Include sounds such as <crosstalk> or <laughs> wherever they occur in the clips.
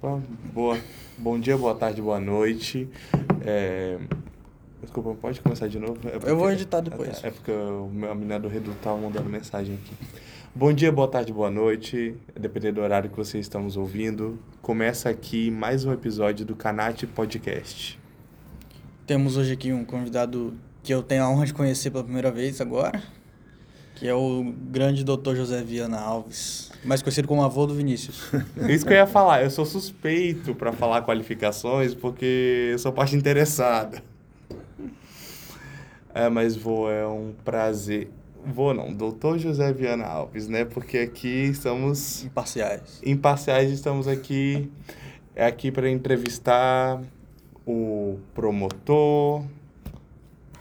Boa, bom dia, boa tarde, boa noite. É... Desculpa, pode começar de novo? É porque... Eu vou editar depois. É porque o meu menina do Reduto estava mandando mensagem aqui. Bom dia, boa tarde, boa noite. Dependendo do horário que vocês estão ouvindo. Começa aqui mais um episódio do Canate Podcast. Temos hoje aqui um convidado que eu tenho a honra de conhecer pela primeira vez agora, que é o grande doutor José Viana Alves, mais conhecido como avô do Vinícius. <laughs> Isso que eu ia falar, eu sou suspeito para falar qualificações porque eu sou parte interessada. É, mas vô, é um prazer. Vô não, doutor José Viana Alves, né? Porque aqui estamos... Imparciais. Imparciais, estamos aqui, é aqui para entrevistar o promotor,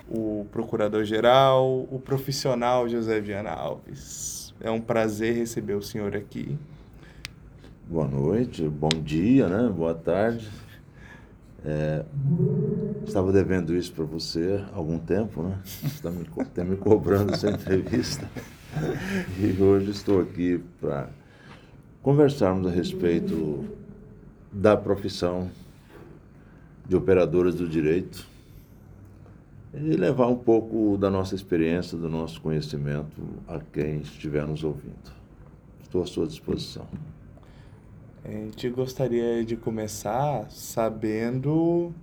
o procurador-geral, o profissional José Viana Alves. É um prazer receber o senhor aqui. Boa noite, bom dia, né? Boa tarde. É, estava devendo isso para você há algum tempo, né? Você está me, tá me cobrando essa entrevista. E hoje estou aqui para conversarmos a respeito da profissão de operadoras do direito e levar um pouco da nossa experiência, do nosso conhecimento a quem estiver nos ouvindo. Estou à sua disposição. A gente gostaria de começar sabendo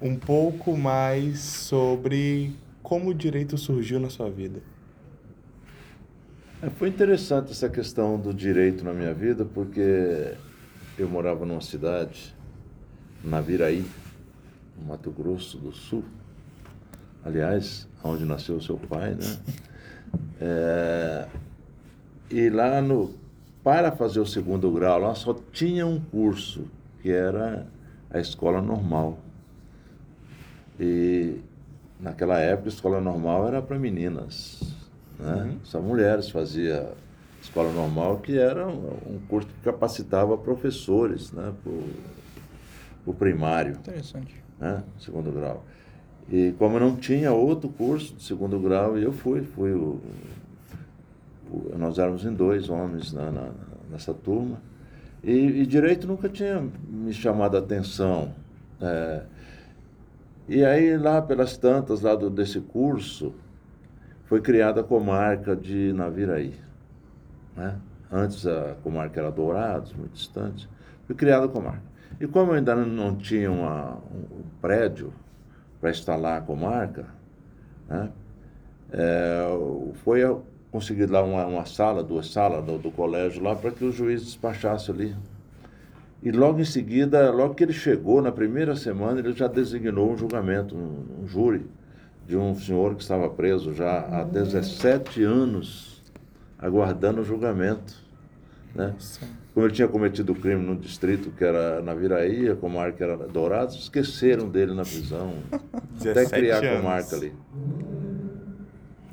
um pouco mais sobre como o direito surgiu na sua vida. É, foi interessante essa questão do direito na minha vida, porque eu morava numa cidade, na Viraí, no Mato Grosso do Sul, aliás, onde nasceu o seu pai, né? <laughs> É, e lá no, para fazer o segundo grau, lá só tinha um curso, que era a escola normal. E naquela época a escola normal era para meninas, né? Uhum. Só mulheres faziam escola normal, que era um, curso que capacitava professores, né? Para o primário. Interessante. Né? Segundo grau. E como não tinha outro curso de segundo grau, eu fui, fui o, o nós éramos em dois homens na, na nessa turma. E, e, direito nunca tinha me chamado a atenção. É, e aí lá pelas tantas lá do, desse curso foi criada a comarca de Naviraí. Né? Antes a comarca era Dourados, muito distante. Foi criada a comarca. E como ainda não tinha uma, um prédio para instalar a comarca, né? É, foi conseguido lá uma, uma sala, duas salas do, do colégio lá para que o juiz despachasse ali. E logo em seguida, logo que ele chegou, na primeira semana, ele já designou um julgamento, um, um júri de um senhor que estava preso já há 17 anos, aguardando o julgamento. Né? Como ele tinha cometido o crime no distrito que era na Viraí, a comarca era Dourados, esqueceram dele na prisão, <laughs> até criar a comarca ali.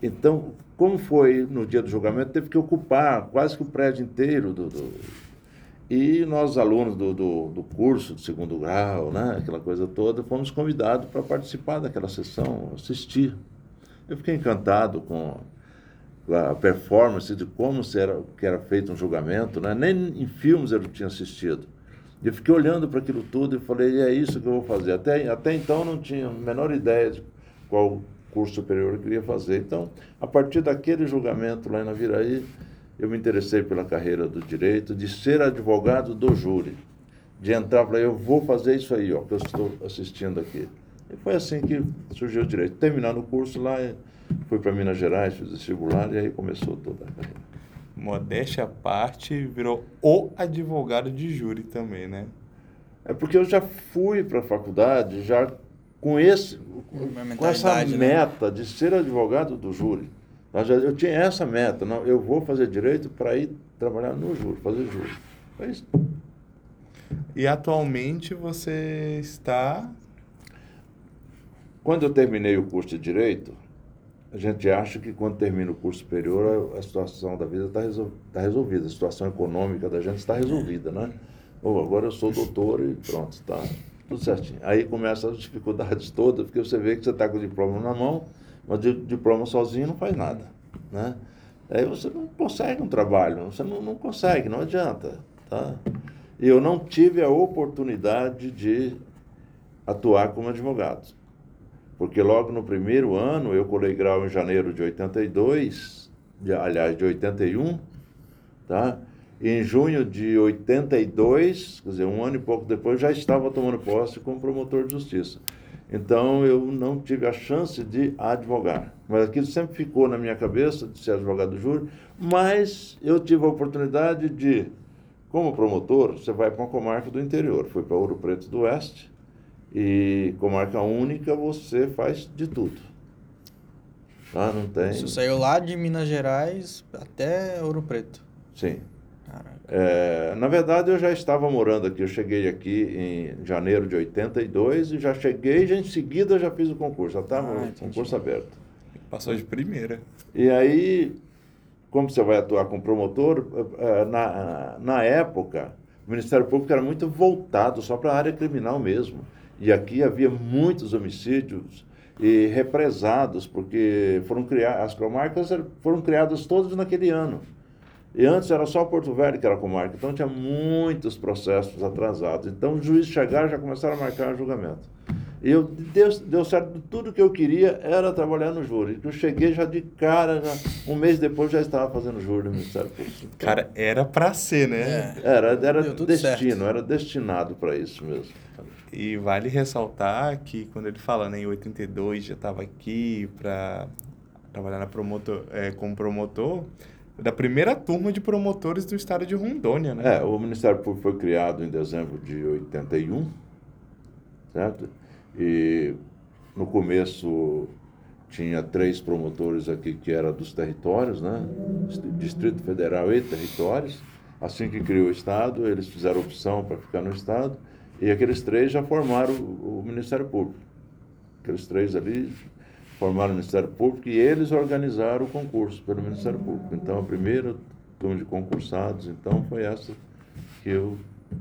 Então, como foi no dia do julgamento, teve que ocupar quase que o prédio inteiro do, do e nós, alunos do, do, do, curso de segundo grau, né, aquela coisa toda, fomos convidados para participar daquela sessão, assistir. Eu fiquei encantado com a performance de como era, que era feito um julgamento, né? nem em filmes eu tinha assistido. Eu fiquei olhando para aquilo tudo e falei, é isso que eu vou fazer. Até, até então não tinha a menor ideia de qual curso superior eu queria fazer. Então, a partir daquele julgamento lá na Viraí, eu me interessei pela carreira do direito, de ser advogado do júri, de entrar para eu vou fazer isso aí, ó, que eu estou assistindo aqui. E foi assim que surgiu o direito. Terminando o curso lá, Fui para Minas Gerais, fiz vestibular e aí começou toda a carreira. Modéstia à parte, virou o advogado de júri também, né? É porque eu já fui para a faculdade já com, esse, com essa né? meta de ser advogado do júri. Eu tinha essa meta, não, eu vou fazer direito para ir trabalhar no júri, fazer júri. É isso. E atualmente você está. Quando eu terminei o curso de direito, a gente acha que quando termina o curso superior a, a situação da vida está resol, tá resolvida, a situação econômica da gente está resolvida, né? Ou agora eu sou doutor e pronto, está tudo certinho. Aí começam as dificuldades <laughs> todas, porque você vê que você está com o diploma na mão, mas o diploma sozinho não faz nada, né? Aí você não consegue um trabalho, você não, não consegue, não adianta, tá? Eu não tive a oportunidade de atuar como advogado. Porque logo no primeiro ano, eu colei grau em janeiro de 82, de, aliás, de 81, tá? E em junho de 82, quer dizer, um ano e pouco depois, já estava tomando posse como promotor de justiça. Então, eu não tive a chance de advogar. Mas aquilo sempre ficou na minha cabeça, de ser advogado do júri. Mas eu tive a oportunidade de, como promotor, você vai para uma comarca do interior. Fui para Ouro Preto do Oeste. E comarca única, você faz de tudo. Ah, não tem... Você saiu lá de Minas Gerais até Ouro Preto. Sim. É, na verdade, eu já estava morando aqui. Eu cheguei aqui em janeiro de 82 e já cheguei, já em seguida já fiz o concurso. Já estava ah, o concurso aberto. Passou de primeira. E aí, como você vai atuar com promotor, é, na, na época, o Ministério Público era muito voltado só para a área criminal mesmo. E aqui havia muitos homicídios e represados, porque foram criadas, as comarcas foram criadas todas naquele ano. E antes era só Porto Velho que era comarca, então tinha muitos processos atrasados. Então juízes chegaram e já começaram a marcar o julgamento. E eu, deu, deu certo, tudo que eu queria era trabalhar no júri. Eu cheguei já de cara, já, um mês depois já estava fazendo júri no Ministério Público. Então, cara, era para ser, né? É. Era, era destino, certo. era destinado para isso mesmo. E vale ressaltar que quando ele fala né, em 82 já estava aqui para trabalhar na promotor, é, como promotor, da primeira turma de promotores do estado de Rondônia, né? É, o Ministério Público foi criado em dezembro de 81, certo? E no começo tinha três promotores aqui que eram dos territórios, né? Distrito Federal e territórios. Assim que criou o Estado, eles fizeram opção para ficar no Estado e aqueles três já formaram o, o Ministério Público. Aqueles três ali formaram o Ministério Público e eles organizaram o concurso pelo Ministério Público. Então, a primeira turma de concursados, então, foi essa que eu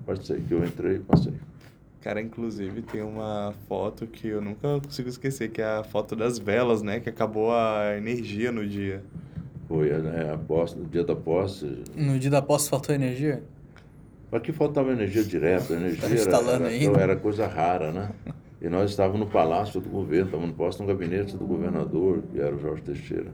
passei, que eu entrei e passei. Cara, inclusive tem uma foto que eu nunca consigo esquecer, que é a foto das velas, né? Que acabou a energia no dia. Foi, né? A posse, no dia da posse. No dia da posse faltou energia? Aqui faltava energia direta, a energia era, era, era coisa rara, né? E nós estávamos no palácio do governo, estávamos no posto no gabinete do governador, que era o Jorge Teixeira.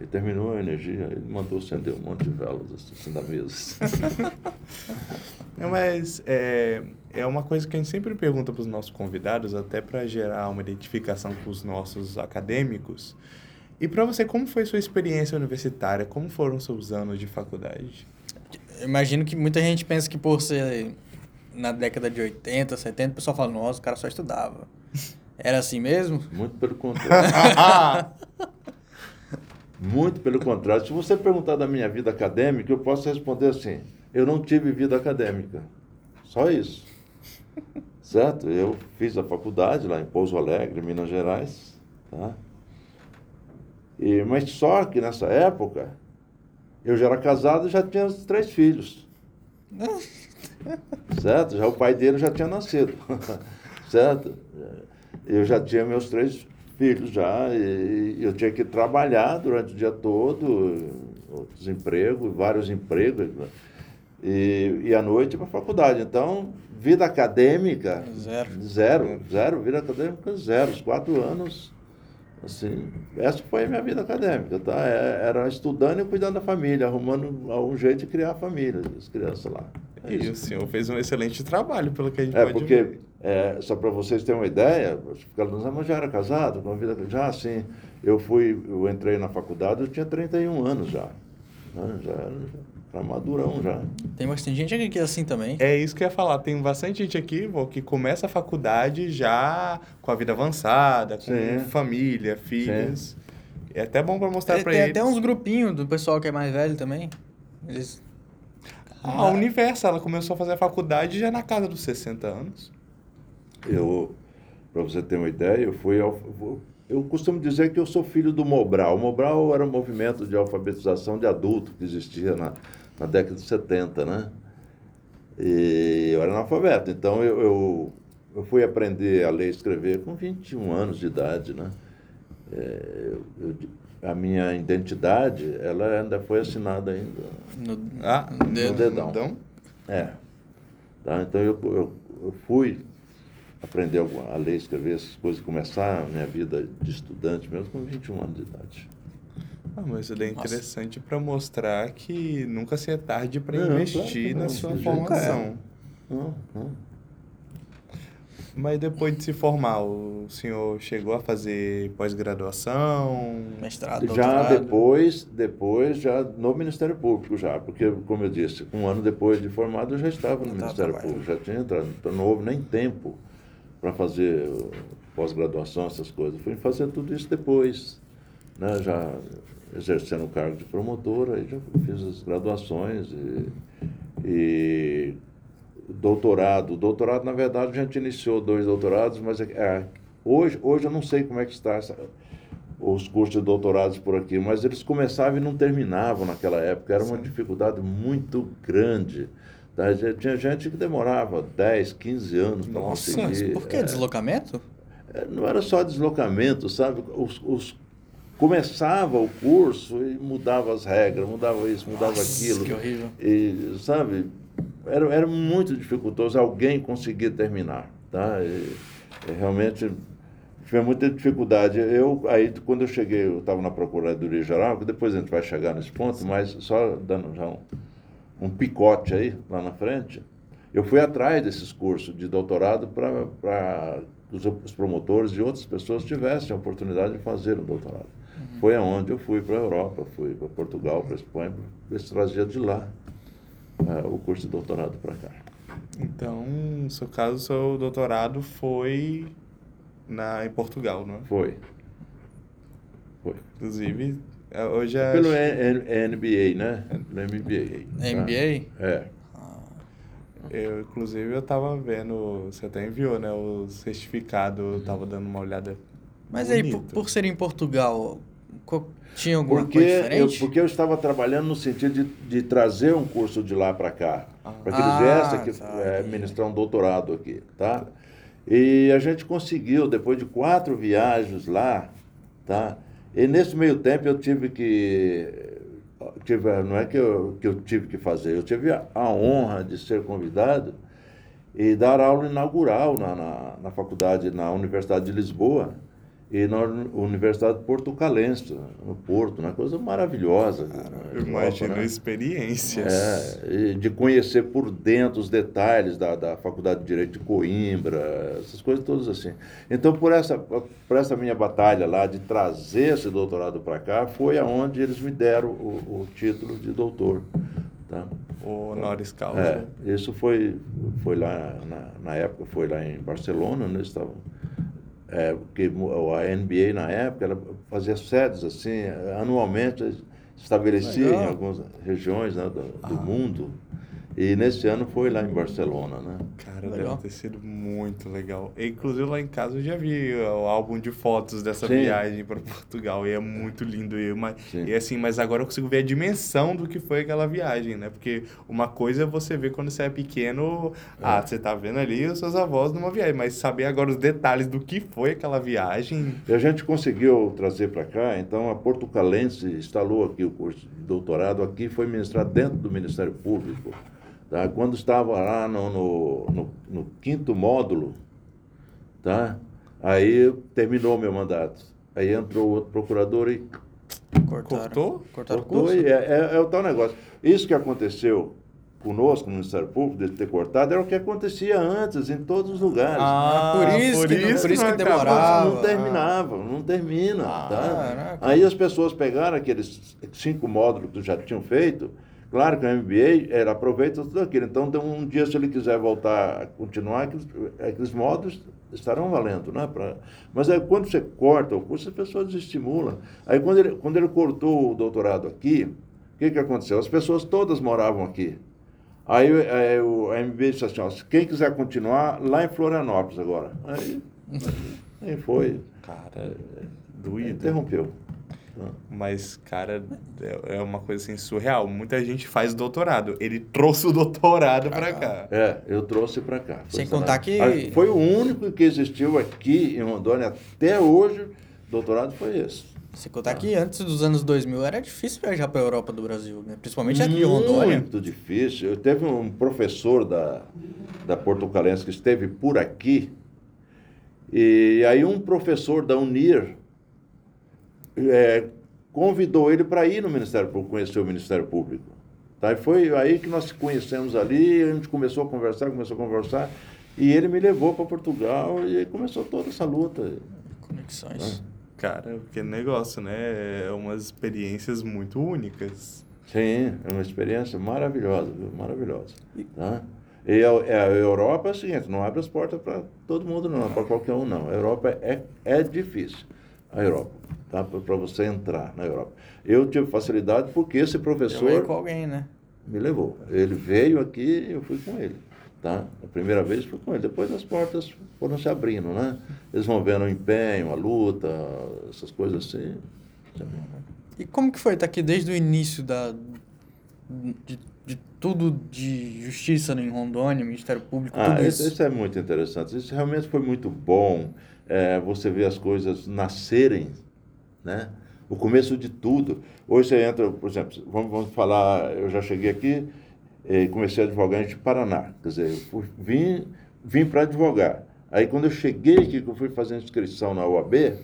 Ele terminou a energia, ele mandou acender um monte de velas assim na mesa. <laughs> Não, mas é, é uma coisa que a gente sempre pergunta para os nossos convidados, até para gerar uma identificação com os nossos acadêmicos. E para você, como foi sua experiência universitária? Como foram seus anos de faculdade? Imagino que muita gente pensa que por ser na década de 80, 70, o pessoal fala, nossa, o cara só estudava. <laughs> Era assim mesmo? Muito pelo contrário. <laughs> Muito pelo contrário. Se você perguntar da minha vida acadêmica, eu posso responder assim: eu não tive vida acadêmica. Só isso. <laughs> Certo? Eu fiz a faculdade lá em Pouso Alegre, Minas Gerais. Tá? E, mas só que nessa época, eu já era casado e já tinha três filhos. <laughs> certo? Já o pai dele já tinha nascido, <laughs> certo? Eu já tinha meus três filhos já e eu tinha que trabalhar durante o dia todo, outros empregos, vários empregos? E, e à noite para a faculdade. Então, vida acadêmica zero, zero, zero, vida acadêmica zero, os quatro anos Assim, essa foi a minha vida acadêmica, tá? É, era estudando e cuidando da família, arrumando algum jeito de criar a família, as crianças lá. É e o senhor fez um excelente trabalho, pelo que a gente é, pode porque, ver. É, só para vocês terem uma ideia, mas já era casado, com a vida já assim, eu fui, eu entrei na faculdade, eu tinha 31 anos já. Né? Já era tá madurão já. Tem bastante gente aqui que é assim também. É isso que eu ia falar. Tem bastante gente aqui vô, que começa a faculdade já com a vida avançada, com Sim. família, filhos. Sim. É até bom para mostrar para eles. Tem até uns grupinhos do pessoal que é mais velho também. Eles... Ah, a Universo, ela começou a fazer a faculdade já na casa dos 60 anos. Eu, para você ter uma ideia, eu fui ao, eu costumo dizer que eu sou filho do Mobral. O Mobral era um movimento de alfabetização de adulto que existia na, na década de 70, né? E eu era analfabeto, então eu, eu, eu, fui aprender a ler e escrever com 21 anos de idade, né? É, eu, a minha identidade, ela ainda foi assinada ainda no, ah, no, dedo, dedão. É. Tá? Então eu, eu, eu fui aprender a ler, escrever essas coisas, começar a minha vida de estudante mesmo com 21 anos de idade. Ah, mas daí é interessante para mostrar que nunca se é tarde para Não, investir não, na sua jeito formação. Não, não. Mas depois de se formar, o senhor chegou a fazer pós-graduação? Mestrado, Já doutorado. depois, depois, já no Ministério Público já, porque, como eu disse, um ano depois de formado eu já estava no Já estava Ministério trabalhando. Público, já tinha entrado, então não houve nem tempo para fazer pós-graduação, essas coisas. Fui fazer tudo isso depois, né? já exercendo o cargo de promotor, aí já fiz as graduações e, e doutorado. Doutorado, na verdade, a gente iniciou dois doutorados, mas é, é, hoje, hoje eu não sei como é que está essa, os cursos de doutorados por aqui, mas eles começavam e não terminavam naquela época. Era uma dificuldade muito grande. Tá? Tinha gente que demorava 10, 15 anos para Nossa, conseguir. Por que? é. Deslocamento? É, Não era só deslocamento, sabe? Os, os- começava o curso e mudava as regras, mudava isso, mudava Nossa, aquilo. que horrível. E, sabe? Era, era muito dificultoso alguém conseguir terminar, tá? E, realmente tive muita dificuldade. Eu aí quando eu cheguei, eu estava na Procuradoria Geral, que depois a gente vai chegar nesse ponto, mas só dando já um, um picote aí lá na frente. Eu fui atrás desses cursos de doutorado para que os, os promotores e outras pessoas tivessem a oportunidade de fazer um doutorado. Foi aonde eu fui para a Europa, fui para Portugal, para a Espanha, para ver se trazia de lá ah, o curso de doutorado para cá. Então, no seu caso, o seu doutorado foi na, em Portugal, não é? Foi. Foi. Inclusive, é, hoje é... Pelo N- N- NBA, né? Pelo MBA. tá? MBA? É. Eu, inclusive, eu tava vendo, você até enviou, né, o certificado, eu tava dando uma olhada Mas aí, por, bonito. por ser em Portugal, tinha alguma Porque coisa eu, diferente? porque eu estava trabalhando no sentido de, de trazer um curso de lá para cá, para que eles Ah, viessem aqui, tá, é, ministrar um doutorado aqui, tá? E a gente conseguiu, depois de quatro viagens lá, tá? E nesse meio tempo eu tive que, tive, não é que eu, que eu tive que fazer, eu tive a, a honra de ser convidado e dar aula inaugural na, na, na faculdade, na Universidade de Lisboa e na Uni- Universidade Portucalense, no Porto, uma coisa maravilhosa. né? Eu Europa, imagino né? experiências. É, de conhecer por dentro os detalhes da, da Faculdade de Direito de Coimbra, essas coisas todas assim. Então, por essa, por essa minha batalha lá de trazer esse doutorado para cá, foi aonde eles me deram o, o título de doutor. Tá? O honoris causa. É, isso foi, foi lá, na, na época, foi lá em Barcelona, né? Estavam, é, porque a NBA na época ela fazia sedes assim, anualmente estabelecia em Legal. algumas regiões né, do, do mundo. E nesse ano foi lá em Barcelona, né? Cara, Legal. deve ter sido muito legal. E, Inclusive lá em casa eu já vi o álbum de fotos dessa Sim. viagem para Portugal e é muito lindo. E, mas, e assim, mas agora eu consigo ver a dimensão do que foi aquela viagem, né? Porque uma coisa é você ver quando você é pequeno, ah, você tá vendo ali os seus avós numa viagem, mas saber agora os detalhes do que foi aquela viagem. E a gente conseguiu trazer para cá, então a Portucalense instalou aqui o curso de doutorado, aqui foi ministrado dentro do Ministério Público. Tá? Quando estava lá no, no, no- no quinto módulo, tá? aí terminou o meu mandato. Aí entrou outro procurador e Cortaram. Cortou? Cortaram o cortou. curso? E é, é- é o tal negócio. Isso que aconteceu conosco no Ministério Público, de ter cortado, era o que acontecia antes, em todos os lugares. Ah, por isso que- por isso que não demorava. Não terminava, não termina. Ah, tá? Aí as pessoas pegaram aqueles cinco módulos que já tinham feito. Claro que o MBA era aproveita tudo aquilo. Então, um dia, se ele quiser voltar a continuar, aqueles, aqueles módulos estarão valendo. Né? Pra, mas aí, quando você corta o curso, as pessoas desestimulam. Aí, quando ele, quando ele cortou o doutorado aqui, o que, que aconteceu? As pessoas todas moravam aqui. Aí, aí o MBA disse assim, ó, quem quiser continuar, lá em Florianópolis agora. Aí, <laughs> aí foi. Cara, doído. Interrompeu. Mas, cara, é é uma coisa assim surreal. Muita gente faz doutorado. Ele trouxe o doutorado pra cá. É, eu trouxe para cá. Foi Sem contar que- Ah, Foi o único que existiu aqui em Rondônia até hoje. Doutorado foi esse. Você contar que antes dos anos 2000 era difícil viajar para a Europa do Brasil, né? Principalmente aqui em Rondônia. Muito difícil. Eu teve um professor da, da Portucalense que esteve por aqui, e aí um professor da Unir é, convidou ele para ir no Ministério Público, conhecer o Ministério Público. Tá? E foi aí que nós conhecemos ali, a gente começou a conversar, começou a conversar, e ele me levou para Portugal e aí começou toda essa luta. Conexões. Cara, que negócio, né? É umas experiências muito únicas. Sim, é uma experiência maravilhosa, viu? maravilhosa. Tá? E a, a Europa é o seguinte, não abre as portas para todo mundo não, para qualquer um não. A Europa é, é difícil, a Europa, tá? para você entrar na Europa. Eu tive facilidade porque esse professor com alguém, né? me levou. Ele veio aqui e eu fui com ele. Tá? A primeira vez fui com ele. Depois as portas foram se abrindo, né? Eles vão vendo o empenho, a luta, essas coisas assim. E como que foi estar aqui desde o início da, de, de tudo de justiça em Rondônia, Ministério Público, Ah, tudo isso? isso é muito interessante. Isso realmente foi muito bom. É, você ver as coisas nascerem, né? O começo de tudo. Hoje você entra, por exemplo, vamos, vamos falar, eu já cheguei aqui e comecei a advogar em Paraná. Quer dizer, fui- vim, vim para advogar. Aí quando eu cheguei aqui, que eu fui fazer inscrição na UAB,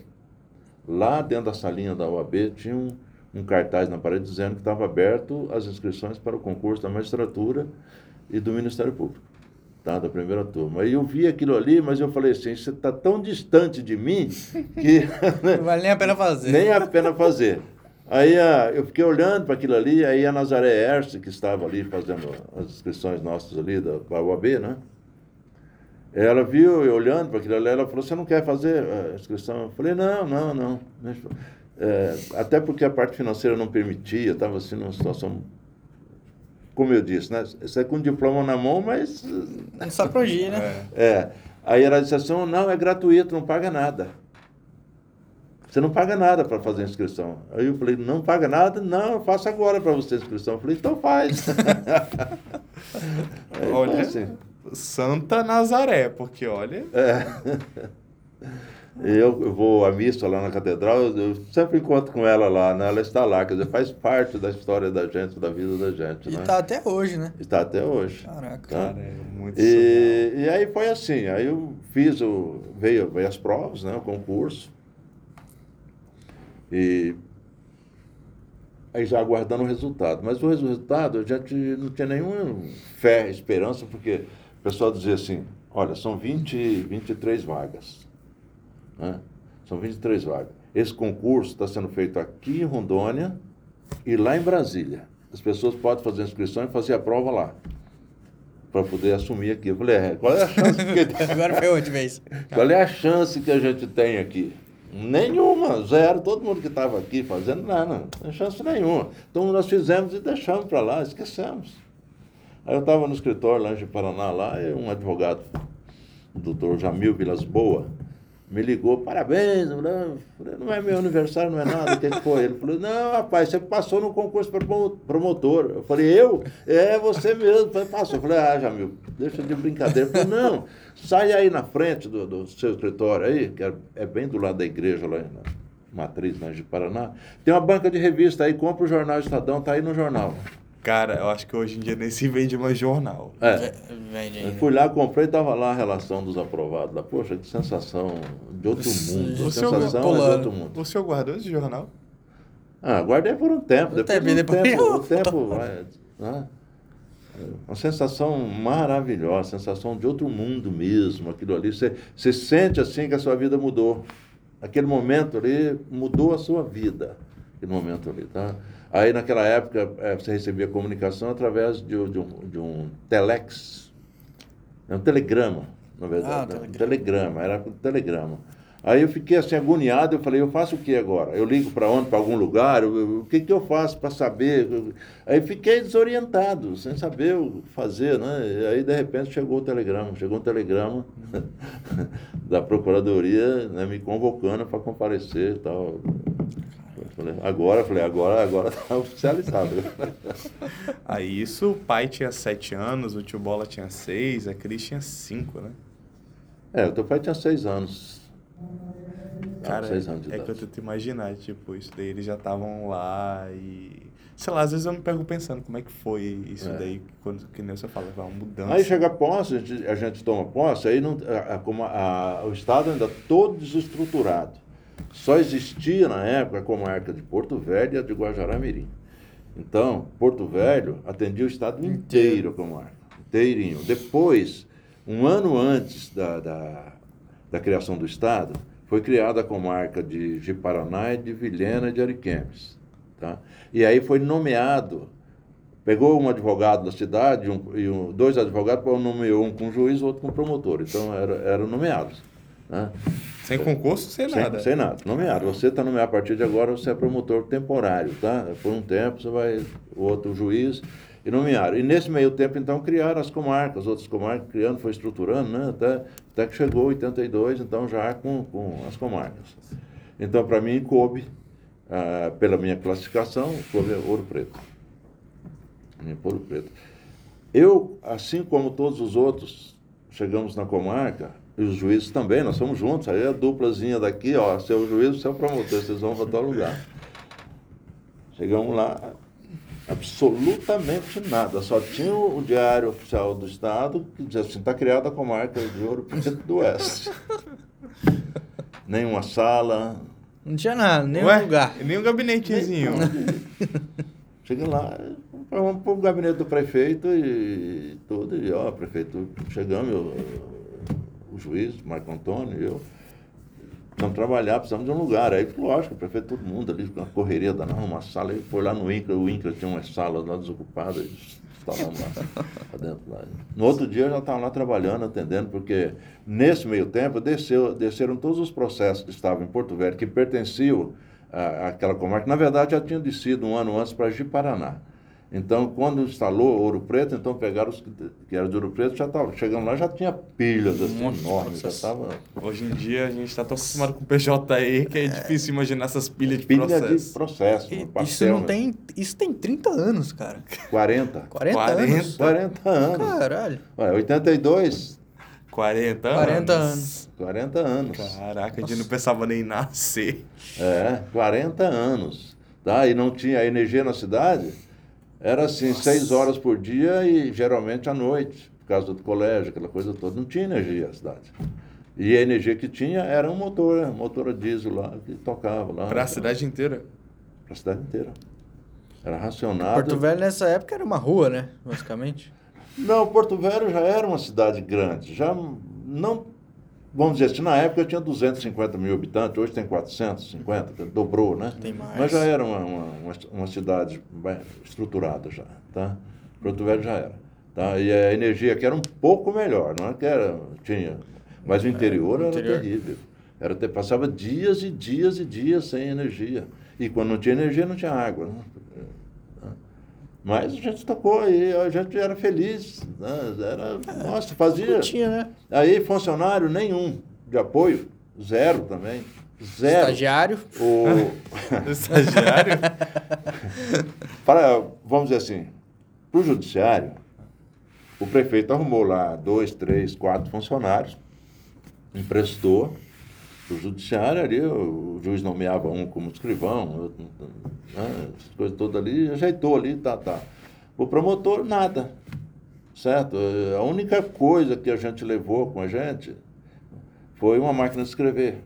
lá dentro da salinha da UAB tinha um, um cartaz na parede dizendo que estava aberto as inscrições para o concurso da magistratura e do Ministério Público, tá? da primeira turma. Aí eu vi aquilo ali, mas eu falei assim, você está tão distante de mim que <laughs> Não vale nem a pena fazer. nem a pena fazer. Aí a, eu fiquei olhando para aquilo ali, aí a Nazaré Erce, que estava ali fazendo as inscrições nossas ali da, UAB, né? Ela viu eu olhando para aquilo ali, ela falou, você não quer fazer a inscrição? Eu falei, não, não, não. É, até porque a parte financeira não permitia, estava assim numa situação, como eu disse, né? Você é com diploma na mão, mas Não sabe pra onde ir, né? é. Aí ela disse assim, não, é gratuito, não paga nada. Você não paga nada para fazer a inscrição. Aí eu falei, não paga nada? Não, eu faço agora para você a inscrição. Eu falei, então faz. <laughs> Olha, assim. Santa Nazaré, porque olha. É. Eu, eu vou à missa lá na catedral, eu sempre encontro com ela lá, né? Ela está lá, quer dizer, faz parte da história da gente, da vida da gente, E né? tá até hoje, né? Está até hoje. Caraca. Tá? Cara, é muito surreal. E, e aí foi assim, aí eu fiz o. Veio, veio as provas, né? O concurso. E aí já aguardando o resultado. Mas o resultado eu já te- não tinha nenhuma fé, esperança, porque o pessoal dizia assim, olha, são 20, 23 vagas. Né? São 23 vagas. Esse concurso está sendo feito aqui em Rondônia e lá em Brasília. As pessoas podem fazer a inscrição e fazer a prova lá. Para poder assumir aqui. Eu falei, é, qual é a chance que <laughs> Agora foi onde vez. Qual é a chance que a gente tem aqui? Nenhuma, zero. Todo mundo que estava aqui fazendo, não, não, não tem chance nenhuma. Então nós fizemos e deixamos para lá, esquecemos. Aí eu estava no escritório lá em Paraná, lá, e um advogado, o doutor Jamil Vilas Boa, me ligou, parabéns, falei, não é meu aniversário, não é nada, que foi? Ele falou, não, rapaz, você passou no concurso para promotor. Eu falei, eu? É, você mesmo. Eu falei, passou. Eu falei, ah, Jamil, deixa de brincadeira. Ele falou, não, sai aí na frente do, do seu escritório aí, que é, é bem do lado da igreja lá na Matriz, na de Paraná. Tem uma banca de revista aí, compra o jornal Estadão, tá aí no jornal. Cara, eu acho que hoje em dia nem se vende mais jornal. É. Vende Eu fui lá, comprei, tava lá a relação dos aprovados. Lá. Poxa, que sensação de outro mundo. O sensação é de outro mundo. o senhor guardou esse jornal? Ah, guardei por um tempo. Um Depois, tempo, o depois- tempo, o tempo vai, né? Uma sensação maravilhosa, sensação de outro mundo mesmo, aquilo ali. Você, você sente assim que a sua vida mudou. Aquele momento ali mudou a sua vida. Aquele momento ali, tá? Aí naquela época eh, você recebia comunicação através de, um- de um, de um telex. É um telegrama, na verdade. Ah, né? telegrama. telegrama, era um telegrama. Aí eu fiquei assim agoniado, eu falei, eu faço o que agora? Eu ligo para onde? Para algum lugar? Eu- eu- o que, que eu faço para saber? Aí fiquei desorientado, sem saber o que fazer, né? E aí de repente chegou o telegrama, chegou um telegrama <laughs> da procuradoria né, me convocando para comparecer e tal. Falei, agora, eu falei, agora, agora está <laughs> oficializado. Aí isso, o pai tinha sete anos, o tio Bola tinha seis, a Cris tinha cinco, né? É, o teu pai tinha seis anos. Cara, seis anos é que eu tento imaginar, tipo, isso daí eles já estavam lá e... Sei lá, às vezes eu me pego pensando como é que foi isso É. daí, quando, que nem você fala, vai uma mudança. Aí chega a posse, a gente, a gente toma posse, aí não, a- a- como a- o Estado ainda todo desestruturado. Só existia na época a comarca de Porto Velho e a de Guajará-Mirim. Então, Porto Velho atendia o Estado inteiro a comarca, inteirinho. Depois, um ano antes da, da, da criação do Estado, foi criada a comarca de Ji-Paraná e de Vilhena e de Ariquemes. Tá? E aí foi nomeado Pegou um advogado da cidade um, e um- dois advogados, nomeou um com juiz, outro com promotor. Então era, eram nomeados. Né? Sem concurso, sem, Sem, nada. sem nada. Nomeado. Você está nomeado a partir de agora, você é promotor temporário, tá? Por um tempo você vai, o outro juiz, e nomearam. E nesse meio tempo, então, criaram as comarcas, outras comarcas, criando, foi estruturando, né? Até, até que chegou 82, então já com, com as comarcas. Então, para mim, coube, ah, pela minha classificação, coube Ouro Preto. Ouro Preto. Eu, assim como todos os outros, chegamos na comarca, e os juízes também, nós somos juntos, aí a duplazinha daqui, ó, seu juiz, seu promotor, vocês vão para tal lugar. Chegamos lá, absolutamente nada, só tinha o, o diário oficial do Estado, que dizia assim, está criada a comarca de Ouro Preto do Oeste. Nenhuma sala, Não tinha nada, nenhum Ué, lugar. Nem um gabinetezinho. Cheguei lá, vamos para o gabinete do prefeito e tudo, e ó, prefeito, chegamos, eu, o juiz, Marco Antônio e eu, precisamos trabalhar, precisamos de um lugar. Aí, lógico, o prefeito, todo mundo ali, uma correria danada, uma sala, ele foi lá no INCRA, o INCRA tinha umas salas lá desocupadas, estavam lá, <laughs> lá dentro. Lá. No outro dia eu já estava lá trabalhando, atendendo, porque nesse meio tempo desceu, desceram todos os processos que estavam em Porto Velho, que pertenciam à- àquela comarca, na verdade já tinham descido um ano antes para Ji-Paraná. Então, quando instalou Ouro Preto, então pegaram os que, eram de Ouro Preto, já estavam, chegando lá já tinha pilhas assim, de enormes, já estava... Hoje em dia a gente está tão acostumado com PJE que é difícil imaginar essas pilhas de Pilha processo. de processo, E- um Isso não né? tem. Isso tem 30 anos, cara. 40. 40, 40. anos. 40 anos. Caralho. Ué, 82, 40 anos. 40 anos. 40 anos. Caraca, a gente não pensava nem em nascer. É, 40 anos. Tá? E não tinha energia na cidade. Era assim, seis horas por dia e geralmente à noite, por causa do colégio, aquela coisa toda. Não tinha energia na cidade. E a energia que tinha era um motor, um motor a diesel lá, que tocava lá. Pra cidade inteira. Para a cidade inteira. Era racionado. Porto Velho nessa época era uma rua, né? Basicamente. Não, Porto Velho já era uma cidade grande. Já não. Vamos dizer assim, na época tinha 250 mil habitantes, hoje tem 450, dobrou, né? Tem mais. Mas já era uma, uma, uma, cidade estruturada já, tá? Porto Velho já era. Tá? E a energia que era um pouco melhor, não é que era, tinha. Mas o interior o era interior. terrível. Era, ter- passava dias e dias e dias sem energia. E quando não tinha energia, não tinha água. Né? Mas a gente tocou aí, a gente era feliz. Né? Era, nossa, fazia. Não tinha, né? Aí funcionário nenhum de apoio, zero também. Zero. Estagiário. O, <laughs> Estagiário. <laughs> para, vamos dizer assim, para o judiciário, o prefeito arrumou lá dois, três, quatro funcionários, emprestou para o judiciário ali, o, juiz nomeava um como escrivão, né, essas coisas todas ali, ajeitou ali, tá, tá. O promotor, nada, certo? A única coisa que a gente levou com a gente foi uma máquina de escrever.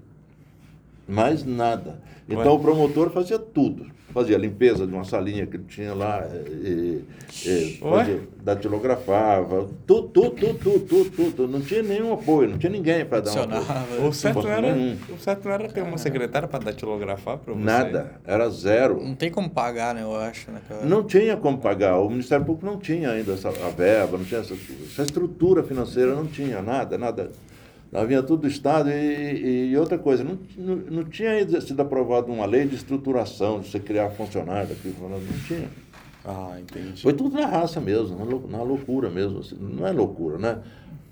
Mais nada. Então Ué. o promotor fazia tudo. Fazia a limpeza de uma salinha que ele tinha lá, e, e Ué. fazia, datilografava, tudo, tudo, tudo, tudo, tudo, tudo. Não tinha nenhum apoio, não tinha ninguém para dar um apoio. Funcionava. O certo, não era, nenhum. o certo não era ter uma secretária para datilografar para você. Nada, era zero. Não tem como pagar, né? Eu acho. Naquela... Não tinha como pagar. O Ministério Público não tinha ainda essa, a verba, não tinha essa, essa estrutura financeira, não tinha nada, nada. Havia tudo do Estado e, e outra coisa, não, não, não tinha ainda sido aprovada uma lei de estruturação, de você criar funcionário daqui, não tinha. Ah, entendi. Foi tudo na raça mesmo, na, lou- na loucura mesmo. assim, Não é loucura, né?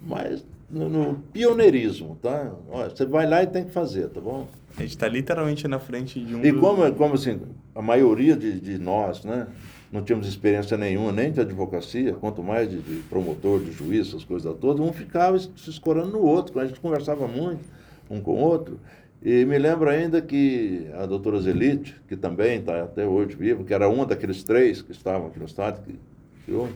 Mas no, no pioneirismo, tá? Olha, você vai lá e tem que fazer, tá bom? A gente está literalmente na frente de um. E dos- como, como assim, a maioria de, de nós, né, não tínhamos experiência nenhuma, nem de advocacia, quanto mais de, de promotor, de juiz, essas coisas todas, um ficava se escorando no outro, a gente conversava muito, um com o outro, E me lembro ainda que a doutora Zelite, que também está até hoje viva, que era uma daqueles três que estavam aqui no estado, que criou,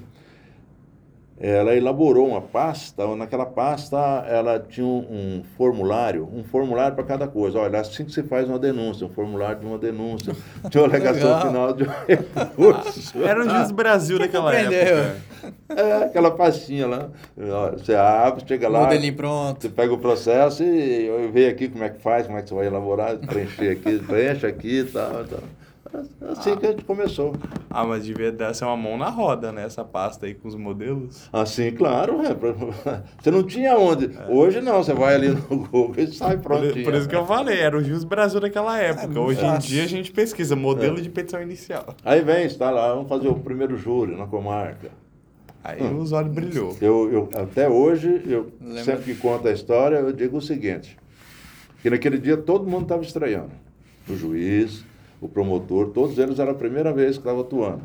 ela elaborou uma pasta, naquela pasta ela tinha um, um formulário, um formulário para cada coisa. Olha, assim que se faz uma denúncia, um formulário de uma denúncia, <laughs> de uma alegação final de um recurso. Era o Juiz Brasil daquela aprendeu? época. É, aquela pastinha lá. Você abre, chega lá, Modelinho pronto. você pega o processo e vejo aqui como é que faz, como é que você vai elaborar, preencher aqui, <laughs> preenche aqui e tal, tal. Assim que a gente começou. Ah, mas devia dar ser uma mão na roda, né? Essa pasta aí com os modelos. Assim, claro, é, <laughs> você não tinha onde. Hoje não, você vai ali no <laughs> Google e sai Por, prontinho. por isso que eu falei, era o Juiz Brasil daquela época. É, Hoje em dia a gente pesquisa modelo É. de petição inicial. Aí vem, está lá, vamos fazer o primeiro júri na comarca. Aí Hum. os olhos brilhou. Eu, eu, até hoje, eu Lembra- sempre que conto a história, eu digo o seguinte, que naquele dia todo mundo estava estranhando. O juiz, o promotor, todos eles era a primeira vez que estavam atuando.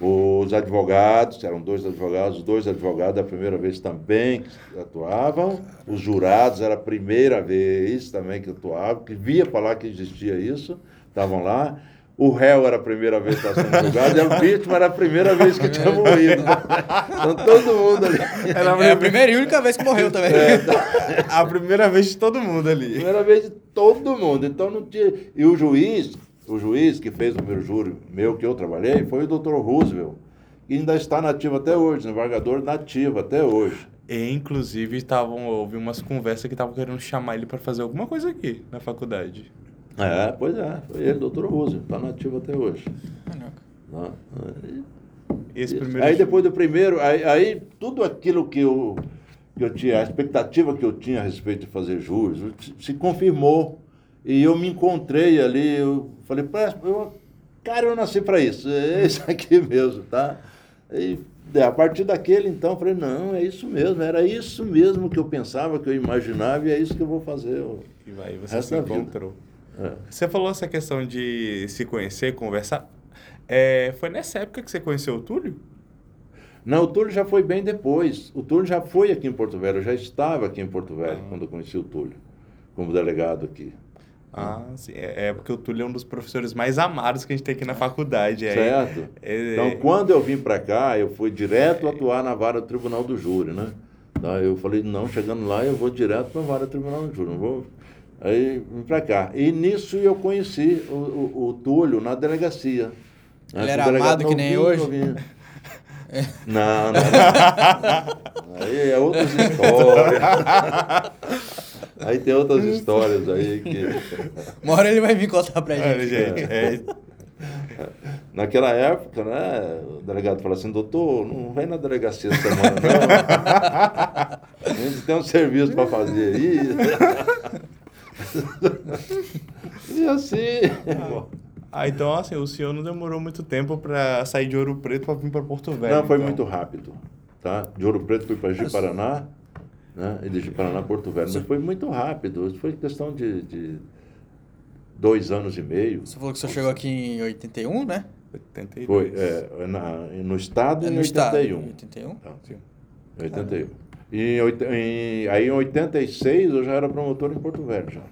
Os advogados, eram dois advogados, os dois advogados a primeira vez também que atuavam. Os jurados era a primeira vez também que atuavam, que via falar que existia isso, estavam lá. O réu era a primeira vez que estava sendo julgado e a vítima era a primeira vez que tinha morrido. Então todo mundo ali. Era É a primeira e única vez que morreu também. É, <laughs> tá. a primeira vez de todo mundo ali. Primeira vez de todo mundo. Então não tinha. E o juiz, o juiz que fez o primeiro júri meu que eu trabalhei, foi o Dr. Roosevelt, que ainda está nativo até hoje, embargador nativo até hoje. E, inclusive, estavam, houve umas conversas que estavam querendo chamar ele para fazer alguma coisa aqui na faculdade. É, pois é, foi ele, Dr. Roosevelt, está nativo até hoje. Caraca. Aí- Esse primeiro Aí depois do primeiro, aí, aí tudo aquilo que eu, que eu tinha, a expectativa que eu tinha a respeito de fazer juros, se- se confirmou. E eu me encontrei ali, eu falei, "Pá, eu, cara, eu nasci para isso, é <laughs> isso aqui mesmo, tá? E é, a partir daquele, então, eu falei, não, é isso mesmo, era isso mesmo que eu pensava, que eu imaginava, e é isso que eu vou fazer. Eu- E vai, você se da vida. É. Você falou essa questão de se conhecer, conversar. É, foi nessa época que você conheceu o Túlio? Não, o Túlio já foi bem depois. O Túlio já foi aqui em Porto Velho, eu já estava aqui em Porto Velho Ah. quando eu conheci o Túlio, como delegado aqui. Ah, sim. É, é porque o Túlio é um dos professores mais amados que a gente tem aqui na faculdade. É, Certo? é- Então, quando eu vim para cá, eu fui direto atuar na vara do Tribunal do Júri, né? Eu falei, não, chegando lá, eu vou direto para a vara do Tribunal do Júri, não vou... Aí vim para cá. E nisso eu conheci o, o, o Túlio na delegacia. Ele era delegado amado que nem hoje? novinho. <laughs> Não, não, não. Aí é outras histórias. <laughs> Aí tem outras histórias aí que... Uma hora ele vai vir contar pra É, gente. gente, é, Naquela época, né, o delegado falou assim, doutor, não vem na delegacia essa semana, não. A gente tem um serviço para fazer aí. <laughs> <laughs> E assim, Ah, então assim, o senhor não demorou muito tempo para sair de Ouro Preto para vir para Porto Velho. não, foi então. muito rápido, tá? De Ouro Preto fui para Ji-Paraná, né, e de Ji-Paraná Porto Velho, mas foi muito rápido, foi questão de, de dois anos e meio. Você falou que você chegou aqui em 81, né? 82. Foi é, na, no estado É em no estado. 81. 81? Tá. Sim. Em 81. E em, em- aí em 86 eu já era promotor em Porto Velho já.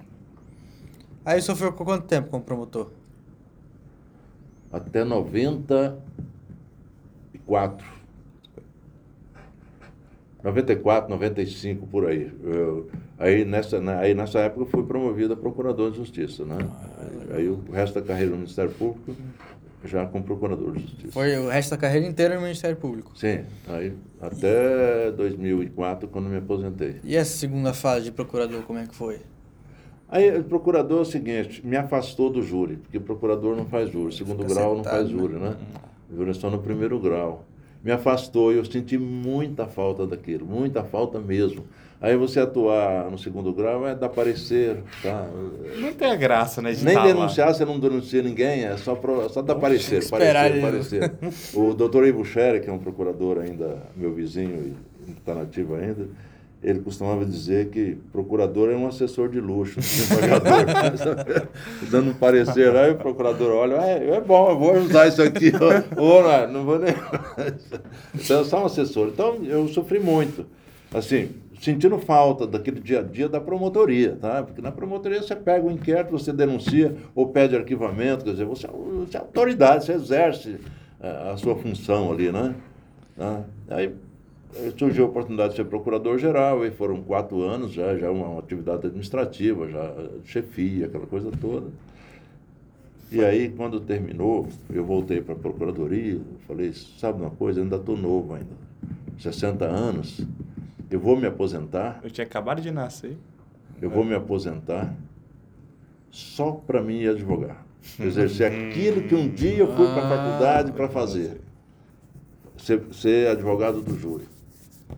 Aí o senhor ficou quanto tempo como promotor? Até 94. 94, 95, por aí. Eu- aí, nessa, né, aí nessa época eu fui promovido a procurador de justiça, né? Aí o resto da carreira no Ministério Público, já como procurador de justiça. Foi o resto da carreira inteira no Ministério Público. Sim, aí até 2004, quando me aposentei. E essa segunda fase de procurador, como é que foi? Aí o procurador é o seguinte, me afastou do júri, porque o procurador não faz júri, segundo Fica grau não sentado, faz né? júri, né? O júri é só no primeiro grau. Me afastou e eu senti muita falta daquilo, muita falta mesmo. Aí você atuar no segundo grau é dar parecer, tá? Não tem a graça, né? De Nem tá denunciar, você não denuncia ninguém, é só, pro, só dar parecer, esperar parecer, ele- parecer. <laughs> O doutor Ivo Scherer, que é um procurador ainda, meu vizinho e está nativo ainda, ele costumava dizer que procurador é um assessor de luxo, um desembargador. <laughs> Dando um parecer, aí o procurador olha, é, é bom, eu vou usar isso aqui, ou não, não vou nem... <laughs> Então, é só um assessor. Então, eu sofri muito. Assim, sentindo falta daquele dia a dia da promotoria, tá? Porque na promotoria você pega o inquérito, você denuncia ou pede arquivamento, quer dizer, você, é você é autoridade, você exerce a, a sua função ali, né? Tá? Aí surgiu a oportunidade de ser procurador-geral, e foram quatro anos já, já uma, uma atividade administrativa, já chefia, aquela coisa toda. E aí, quando terminou, eu voltei para a procuradoria, falei, sabe uma coisa, eu ainda estou novo ainda, 60 anos, eu vou me aposentar. Eu tinha acabado de nascer. Eu vou me aposentar só para mim advogar. <laughs> Exercer aquilo que um dia eu fui para a faculdade para fazer. Ser, ser advogado do júri.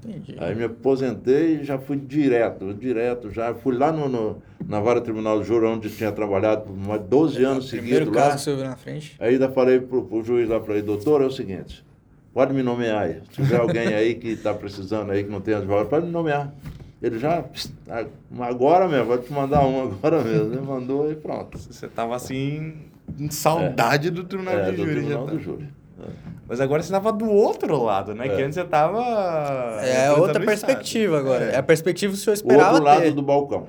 Entendi. Aí me aposentei e já fui direto, direto, já fui lá no, no na Vara Tribunal do Júri, onde tinha trabalhado por mais 12 anos Primeiro seguidos caso lá. que você viu na frente. Aí ainda falei pro, pro juiz lá, falei, doutor, é o seguinte, pode me nomear aí. Se tiver alguém aí que está precisando aí, que não tem advogado, pode me nomear. Ele já, pss, agora mesmo, vou te mandar um agora mesmo. Ele mandou e pronto. Você tava assim, em saudade do tribunal É, de do júri. já Tribunal tá. do Júri. É. Mas agora você tava do outro lado, né? É. Que antes você tava. É representando outra o perspectiva Estado. agora. É. É. a perspectiva que o senhor O esperava outro lado ter. do balcão.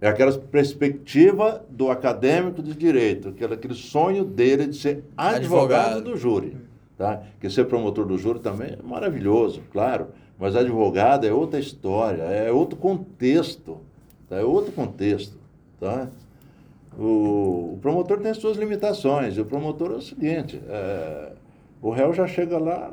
É aquela perspectiva do acadêmico de direito, aquele, aquele sonho dele de ser advogado, Advogado. do júri. Tá? Que ser promotor do júri também é maravilhoso, claro, mas advogado é outra história, é outro contexto, tá? é outro contexto. Tá? O, o promotor tem as suas limitações, e o promotor é o seguinte, é, o réu já chega lá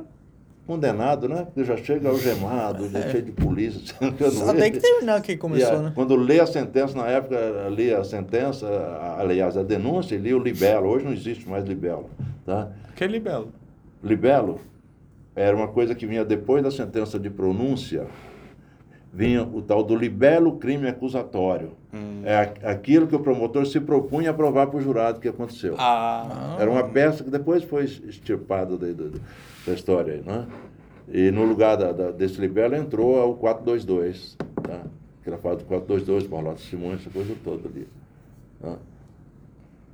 condenado, né? Porque já chega algemado, já <laughs> cheio de polícia. <laughs> Só tem que terminar que começou, a- né? Quando lê a sentença, na época, li a sentença, a- aliás, a denúncia, e li o libelo. Hoje não existe mais libelo. Tá? Que libelo. Libelo era uma coisa que vinha depois da sentença de pronúncia, vinha o tal do libelo crime acusatório. Hum. É aquilo que o promotor se propunha a provar para o jurado que aconteceu. Ah. Era uma peça que depois foi extirpada da, da, da história aí, né? E no lugar da, da- desse libelo entrou o 422, tá? Aquela fala do 422, Paulo Simões, essa coisa toda ali. tá?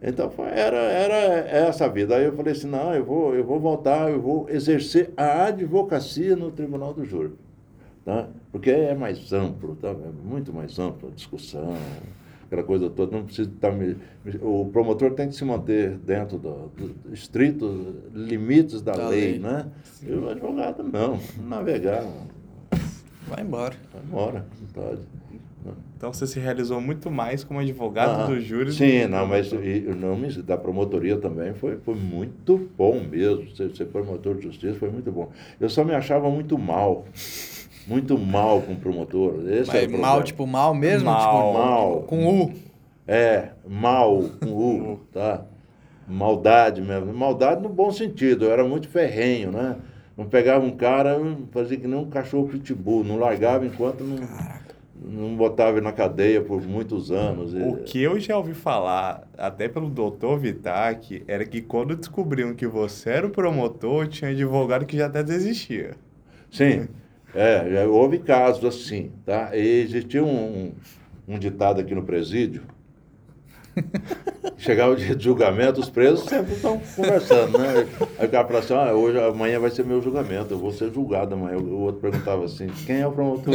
Então foi, era, era essa a vida. Aí eu falei assim, não, eu vou, eu vou voltar, eu vou exercer a advocacia no Tribunal do Júri. Tá? Porque é mais amplo, tá? é muito mais amplo a discussão, aquela coisa toda. Não precisa estar. me- me- o promotor tem que se manter dentro do, do estritos limites da, Da lei, lei. né? E o advogado não, navegar, Vai embora. vai embora, pode. Então você se realizou muito mais como advogado Ah, do júri. Sim, do- não, mas e, o nome da promotoria também foi, foi muito bom mesmo. Ser, ser promotor de justiça foi muito bom. Eu só me achava muito mal. Muito mal com promotor. Esse Mas o mal, tipo, mal mesmo? Mal. Tipo, Mal. com U. É, mal, com U, tá? Maldade mesmo. Maldade no bom sentido. Eu era muito ferrenho, né? Não pegava um cara, fazia que nem um cachorro pitbull. Não largava enquanto não, não botava ele na cadeia por muitos anos. O que eu já ouvi falar, até pelo doutor Vitac, era que quando descobriam que você era o promotor, tinha advogado que já até desistia. Sim, <laughs> é, já houve casos assim, tá? E existia um, um, ditado aqui no presídio. Chegava o dia de julgamento, os presos sempre estão conversando, né? Aí o cara fala assim, ah, hoje, amanhã vai ser meu julgamento, eu vou ser julgado amanhã. O outro perguntava assim, quem é o promotor?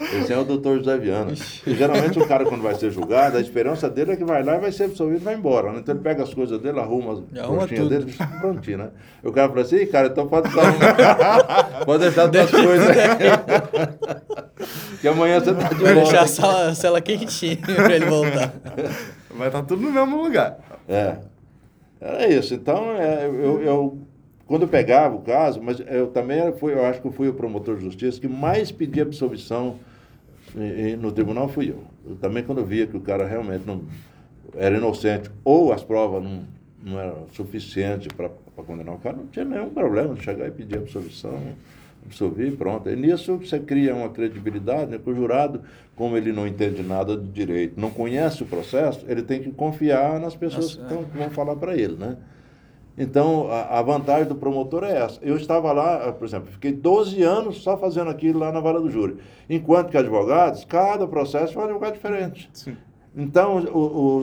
Esse é o doutor José Viana. E geralmente o cara, quando vai ser julgado, a esperança dele é que vai lá e vai ser absolvido e vai embora. Né? Então ele pega as coisas dele, arruma as coxinhas tudo. dele, prontinho, né? E o cara fala assim, "Ih, cara, então pode deixar, <laughs> pode deixar tuas coisas aí. <laughs> que amanhã você tá de Vai deixar a volta. sala, a cela quentinha <laughs> pra ele voltar. Vai estar tudo no mesmo lugar. É. Era isso. Então, é, eu, eu- quando eu pegava o caso, mas eu também fui, eu acho que fui o promotor de justiça que mais pedia absolvição no tribunal fui eu. eu. Também quando eu via que o cara realmente não era inocente ou as provas não, não eram suficientes para condenar o cara, não tinha nenhum problema de chegar e pedir absolvição, absolver e pronto. E nisso você cria uma credibilidade, né, que o jurado, como ele não entende nada de direito, não conhece o processo, ele tem que confiar nas pessoas Nossa, que, tão- que vão falar para ele, né? Então, a, a vantagem do promotor é essa. Eu estava lá, por exemplo, fiquei 12 anos só fazendo aquilo lá na vara do júri. Enquanto que advogados, cada processo é um advogado diferente. Sim. Então, o, o,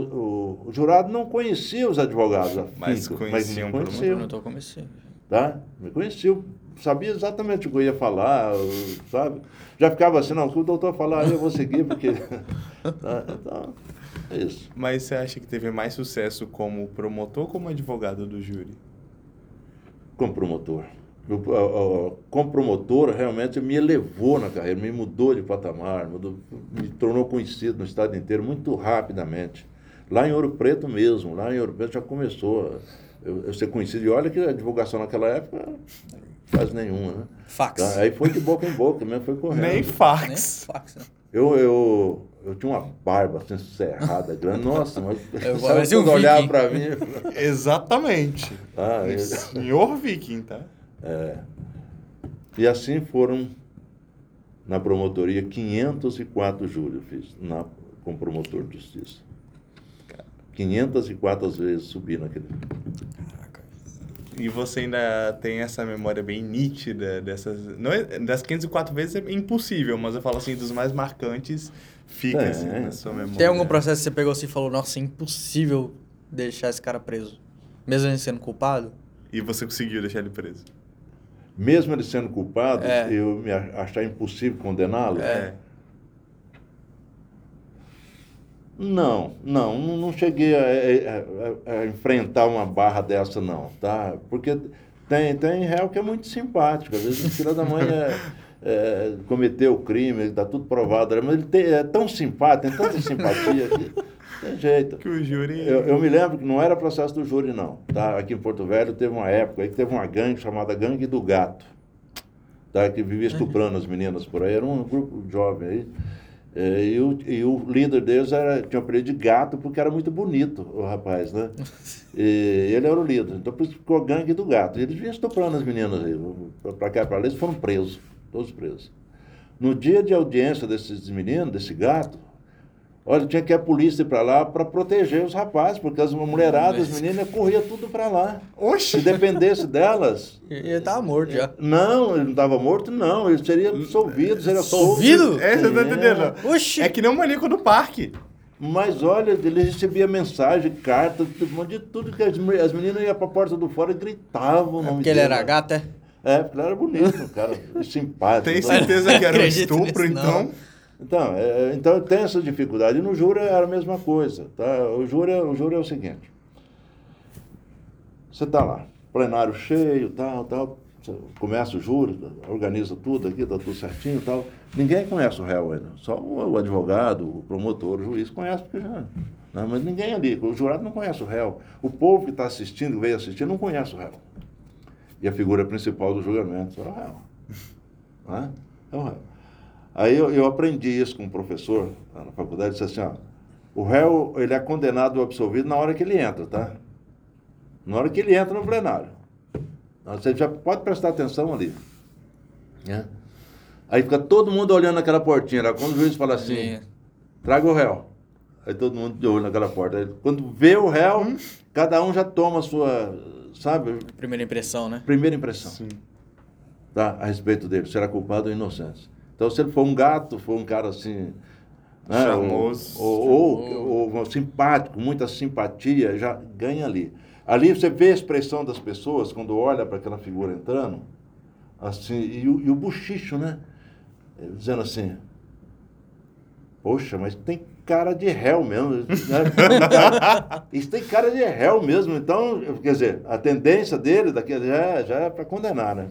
o- o jurado não conhecia os advogados. Mas conheciam me por conheciam, Eu tô comecei. tá? Me conheciam sabia exatamente o que eu ia falar, sabe? Já ficava assim, não, o que o doutor falar, eu vou seguir, porque. <laughs> Tá, então, é isso. Mas você acha que teve mais sucesso como promotor ou como advogado do júri? Como promotor. Eu, como promotor, realmente me elevou na carreira, me mudou de patamar, mudou, me tornou conhecido no estado inteiro muito rapidamente. Lá em Ouro Preto mesmo, lá em Ouro Preto já começou eu, eu ser conhecido. E olha que a divulgação naquela época quase nenhuma, né? Fax. Aí foi de boca em boca mesmo, foi correndo. Nem fax. Nem fax, né? Eu, eu, eu tinha uma barba assim, cerrada, grande. Nossa, mas <laughs> Eu <laughs> sabe parecia um viking. para mim. <laughs> Exatamente. Ah, eu- Senhor Viking, tá? é. E assim foram na promotoria 504 júri eu fiz na, como promotor de justiça. 504 vezes subi naquele. Caraca. E você ainda tem essa memória bem nítida dessas. Não é- das 504 vezes é impossível, mas eu falo assim, dos mais marcantes, fica É. assim na sua memória. Tem algum processo que você pegou assim e falou, nossa, é impossível deixar esse cara preso? Mesmo ele sendo culpado? E você conseguiu deixar ele preso. Mesmo ele sendo culpado, É. eu me achar impossível condená-lo? É. Não, não, não não cheguei a, a- a- a enfrentar uma barra dessa, não, tá? Porque tem, tem réu que é muito simpático, às vezes o filho da mãe é, <laughs> é, cometeu o crime, está tudo provado, mas ele tem- é tão simpático, tem tanta simpatia que <laughs> tem jeito. Que o júri. Eu, eu me lembro que não era processo do júri, não. Tá? Aqui em Porto Velho teve uma época aí que teve uma gangue chamada Gangue do Gato, tá? que vivia estuprando as meninas por aí. Era um grupo jovem aí. É, e, o, e o líder deles era, tinha o apelido de gato porque era muito bonito, o rapaz, né? <laughs> E ele era o líder. Então por isso ficou Gangue do Gato. E eles vinham estuprando as meninas aí, para cá e para lá. Eles foram presos, todos presos. No dia de audiência desses meninos, desse gato, olha, tinha que ir a polícia para lá para proteger os rapazes, porque as mulheradas, as meninas, corriam tudo para lá. Se Oxi! dependesse delas. Ele tava morto já. Não, ele não estava morto, não. Ele seria absolvido, seria solto. Absolvido? É, você tá É. entendendo? Oxi! É que nem um maníaco do parque. Mas olha, ele recebia mensagem, carta, de tudo que as, meninas iam para a porta do fora e gritavam o É porque ele dele. era gato, é? É, porque ele era bonito, um cara <laughs> simpático. Tem né? certeza que era um estupro, nisso, não. então? Então, é, então tem essa dificuldade. E no júri era a mesma coisa. Tá? O, júri, é- o júri é o seguinte. Você está lá, plenário cheio, tal, tal. Começa o júri, organiza tudo aqui, está tudo certinho tal. Ninguém conhece o réu ainda. Só o, advogado, o promotor, o juiz conhece, porque já. Não, mas ninguém ali. O jurado não conhece o réu. O povo que está assistindo, que veio assistir, não conhece o réu. E a figura principal do julgamento é o réu. Né? É o réu. Aí eu, eu aprendi isso com um professor na faculdade, disse assim, ó, o réu ele é condenado ou absolvido na hora que ele entra, tá? Na hora que ele entra no plenário. Então, Você já pode prestar atenção ali. né? Aí fica todo mundo olhando aquela portinha lá. Quando o juiz fala assim, Sim. traga o réu. Aí todo mundo de olho naquela porta. Aí, quando vê o réu, cada um já toma a sua, sabe, Primeira impressão, né? primeira impressão Sim. tá, a respeito dele, será culpado ou inocente. Então, se ele for um gato, for um cara assim. Né, Charmoso. Ou, ou, ou- ou simpático, muita simpatia, já ganha ali. Ali você vê a expressão das pessoas quando olha para aquela figura entrando, assim, e o, e o buchicho, né? Dizendo assim, poxa, mas tem cara de réu mesmo. né? <laughs> Isso tem cara de réu mesmo. Então, quer dizer, a tendência dele daqui já, já é para condenar, né?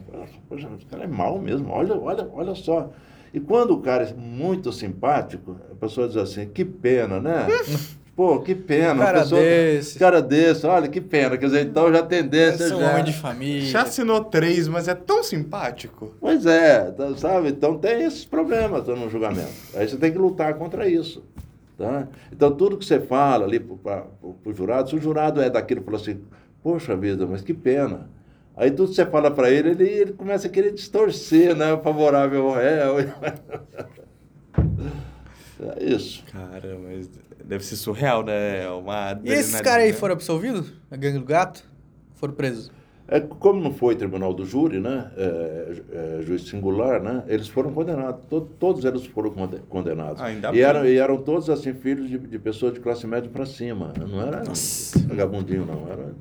Poxa, esse cara é mau mesmo, olha, olha, olha só. E quando o cara é muito simpático, a pessoa diz assim, que pena, né? <laughs> Pô, que pena. Cara pessoa, desse. Cara desse, olha, que pena. Quer dizer, então já tendência Esse é um já... homem de família. Já assinou três, mas é tão simpático. Pois é, tá- sabe? Então tem esses problemas no julgamento. Aí você tem que lutar contra isso. Tá? Então tudo que você fala ali para o jurado, se o jurado é daquilo fala assim, poxa vida, mas que pena. Aí tudo que você fala para ele, ele, ele começa a querer distorcer, né? Favorável ao réu. <laughs> É isso. Cara, mas deve ser surreal, né? É Uma E esses caras aí foram absolvidos? A gangue do gato? Foram presos? É, como não foi tribunal do júri, né, é, é, juiz singular, né, eles foram condenados, to- todos eles foram conde- condenados. Ainda e, eram, e eram todos assim filhos de, de pessoas de classe média para cima, não era Nossa. vagabundinho não, era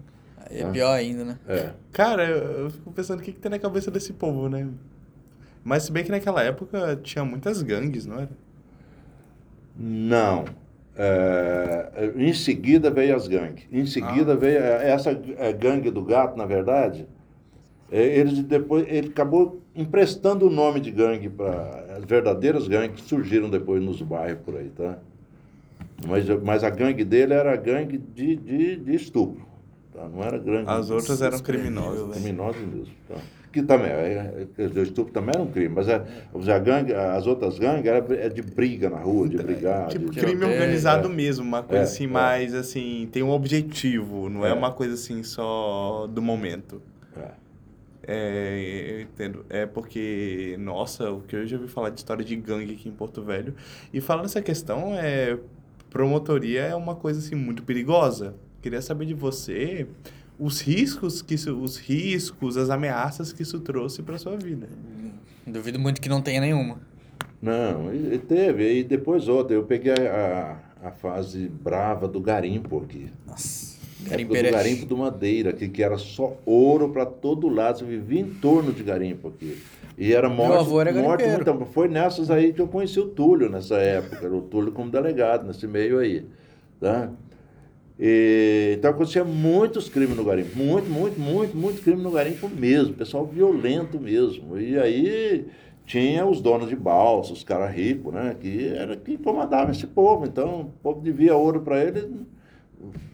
É Ah. pior ainda, né? É. Cara, eu, eu fico pensando o que, que tem na cabeça desse povo, né? Mas se bem que naquela época tinha muitas gangues, não era? Não. É, em seguida veio as gangues. Em seguida Ah. veio é, essa é, gangue do gato, na verdade. é, Eles depois ele acabou emprestando o nome de gangue para as verdadeiras gangues que surgiram depois nos bairros por aí, tá? Mas, mas a gangue dele era a gangue de, de, de estupro, tá? Não era gangue. As outras eram criminosas. Criminosos mesmo. Tá? Que também, é, é, o estupro também era um crime, mas é, a gangue, as outras gangues era é de briga na rua, de brigar. Tipo, de, crime organizado é. mesmo, uma coisa É, assim, é. mais assim, tem um objetivo, não é. Uma coisa assim só do momento. é. Eu entendo. É porque, nossa, o que eu já ouvi falar de história de gangue aqui em Porto Velho. E falando nessa questão, é, promotoria é uma coisa assim muito perigosa. Queria saber de você os riscos que isso, os riscos, as ameaças que isso trouxe para sua vida. Duvido muito que não tenha nenhuma. Não, e, e teve, e depois outra. Eu peguei a, a fase brava do garimpo aqui. Nossa. Garimpo do garimpo do Madeira, que, que era só ouro para todo lado. Você vivia em torno de garimpo aqui. E era morte, avô era morte muito. Foi nessas aí que eu conheci o Túlio nessa época. Era o Túlio como delegado, nesse meio aí. Tá? E, então acontecia muitos crimes no garimpo. Muito, muito, muito, muito crime no garimpo mesmo. Pessoal violento mesmo. E aí tinha os donos de balsa, os caras ricos, né? Que era que comandavam esse povo. Então o povo devia ouro para eles,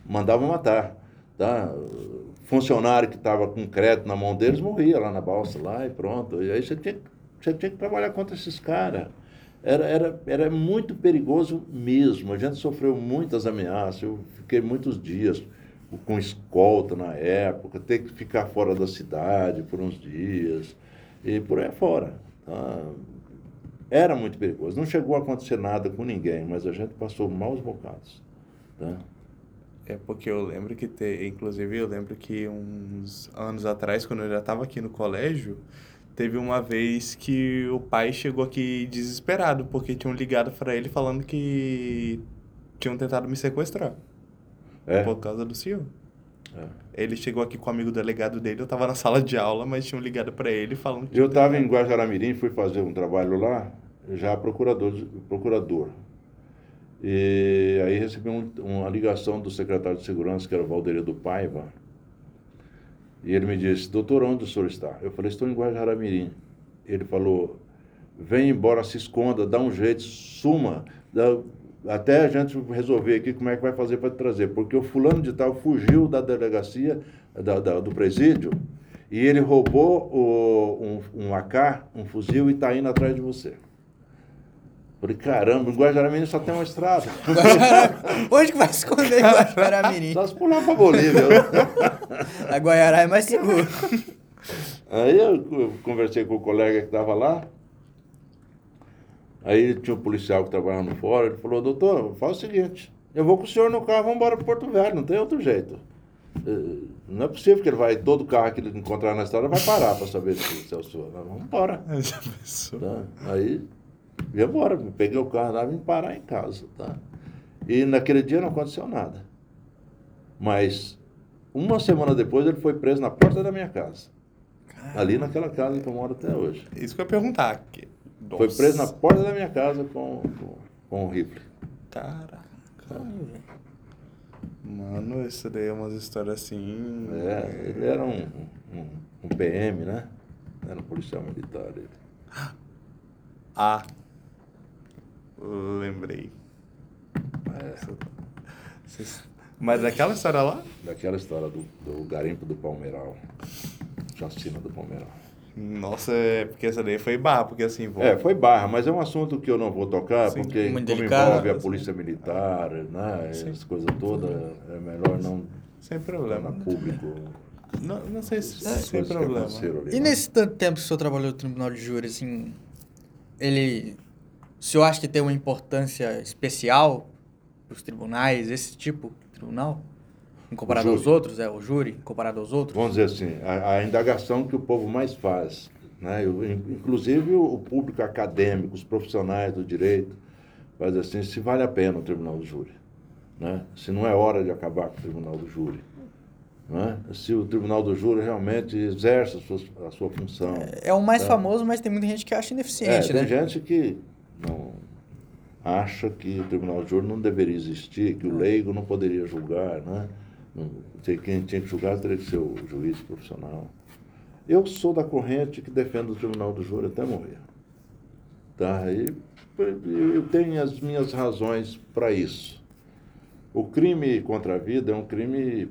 mandava matar. Tá? Funcionário que estava com crédito na mão deles morria lá na balsa, lá e pronto. E aí você tinha, você tinha que trabalhar contra esses caras. Era, era, era muito perigoso mesmo. A gente sofreu muitas ameaças. Eu fiquei muitos dias com escolta na época, ter que ficar fora da cidade por uns dias e por aí fora. tá? Era muito perigoso. Não chegou a acontecer nada com ninguém, mas a gente passou maus bocados. Tá? É porque eu lembro que, te, inclusive, eu lembro que uns anos atrás, quando eu já estava aqui no colégio, teve uma vez que o pai chegou aqui desesperado, porque tinham ligado para ele falando que tinham tentado me sequestrar É? por causa do senhor. É. Ele chegou aqui com o amigo delegado dele, eu estava na sala de aula, mas tinham ligado para ele falando que Eu estava em. Guajaramirim, fui fazer um trabalho lá, já procurador. procurador. E aí recebi um- uma ligação do secretário de Segurança, que era o Valderido Paiva. E ele me disse, doutor, onde o senhor está? Eu falei, estou em Guajaramirim. Ele falou, vem embora, se esconda, dá um jeito, suma. dá- até a gente resolver aqui como é que vai fazer para trazer. Porque o fulano de tal fugiu da delegacia, da- da- do presídio, e ele roubou o, um, um AK, um fuzil, e está indo atrás de você. Falei, caramba, em Guajaramirim só tem uma estrada. <laughs> Onde que vai esconder Guajará-Mirim? Só se pular para Bolívia. né? <laughs> A Guaiará é mais seguro. Aí eu co- conversei com o colega que estava lá. Aí tinha um policial que trabalhava no fora. Ele falou: Doutor, faz o seguinte: eu vou com o senhor no carro, vamos embora para Porto Velho, não tem outro jeito. Eh, Não é possível que ele vai, todo carro que ele encontrar na estrada vai parar para saber se, se é o senhor. Não, vamos embora. Já pensou? Tá? Aí, ia embora, peguei o carro lá e vim parar em casa. Tá? E naquele dia não aconteceu nada. Mas, uma semana depois, ele foi preso na porta da minha casa. Ali naquela casa que eu moro até hoje. Isso que eu ia perguntar. Que... Foi preso na porta da minha casa com, com, com um rifle. Caraca. Mano, isso daí é umas histórias assim. É, ele era um, um, um PM, né? Era um policial militar. Ele. Ah. Lembrei. É, Vocês- Mas daquela história lá? daquela história do, do garimpo do Palmeiral. Chacina do Palmeiral. Nossa, é porque essa daí foi barra, porque assim. Vou... É, foi barra, mas é um assunto que eu não vou tocar, Sim, porque muito como delicado. envolve a polícia militar, né? Sim. Essas coisas todas, é melhor não Sem problema. público. Não, não sei se essas sem problema. ali, E né? nesse tanto tempo que o senhor trabalhou no tribunal de júri, assim, ele. O senhor acha que tem uma importância especial para os tribunais, esse tipo de tribunal? Comparado aos outros, é, o júri, comparado aos outros? Vamos dizer assim, a, a indagação que o povo mais faz, né? Eu, in- inclusive o, público acadêmico, os profissionais do direito, faz assim, se vale a pena o tribunal do júri, né? Se não é hora de acabar com o tribunal do júri. né? se o tribunal do júri realmente exerce a sua, a sua função. É o mais É. famoso, mas tem muita gente que acha É, ineficiente, tem né? gente que não acha que o tribunal de júri não deveria existir, que o leigo não poderia julgar, né? Quem tinha que julgar teria que ser o juiz profissional. Eu sou da corrente que defende o tribunal do júri até morrer. Tá? E eu tenho as minhas razões para isso. O crime contra a vida é um crime,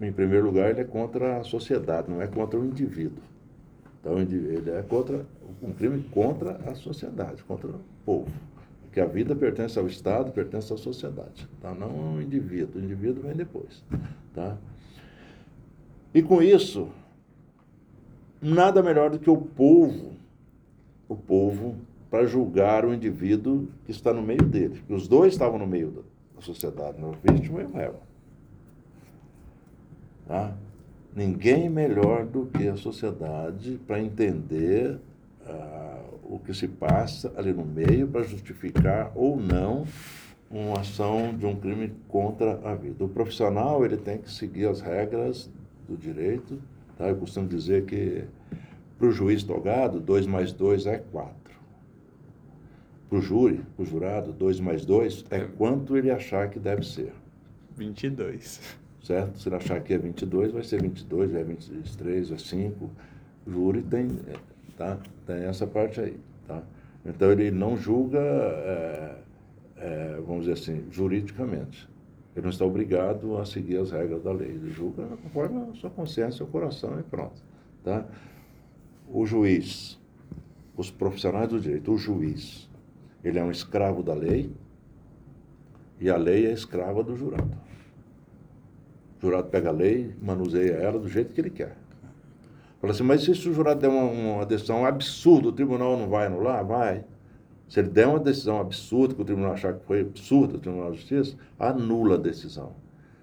em primeiro lugar, ele é contra a sociedade, não é contra o indivíduo. Então, ele é contra um crime contra a sociedade, contra o povo. Porque a vida pertence ao Estado, pertence à sociedade, tá? não ao indivíduo. O indivíduo vem depois. Tá? E com isso, nada melhor do que o povo, o povo, para julgar o indivíduo que está no meio dele. Os dois estavam no meio da da sociedade, né? o vítima e o réu. Tá? Ninguém melhor do que a sociedade para entender ah, o que se passa ali no meio para justificar ou não uma ação de um crime contra a vida. O profissional ele tem que seguir as regras do direito. Tá? Eu costumo dizer que para o juiz togado, 2 mais 2 é 4. Para o júri, para o jurado, 2 mais 2 é quanto ele achar que deve ser. 22. Certo? Se ele achar que é 22, vai ser 22, vai 23, vai 5. O júri tem, é, tá? tem essa parte aí. Tá? Então, ele não julga, é, é, vamos dizer assim, juridicamente. Ele não está obrigado a seguir as regras da lei. Ele julga conforme a sua consciência, o coração e pronto. Tá? O juiz, os profissionais do direito, o juiz, ele é um escravo da lei e a lei é escrava do jurado. O jurado pega a lei, manuseia ela do jeito que ele quer. Fala assim, mas se o jurado der uma, uma decisão absurda, o tribunal não vai anular? Vai. Se ele der uma decisão absurda, que o tribunal achar que foi absurda, o Tribunal de Justiça, anula a decisão.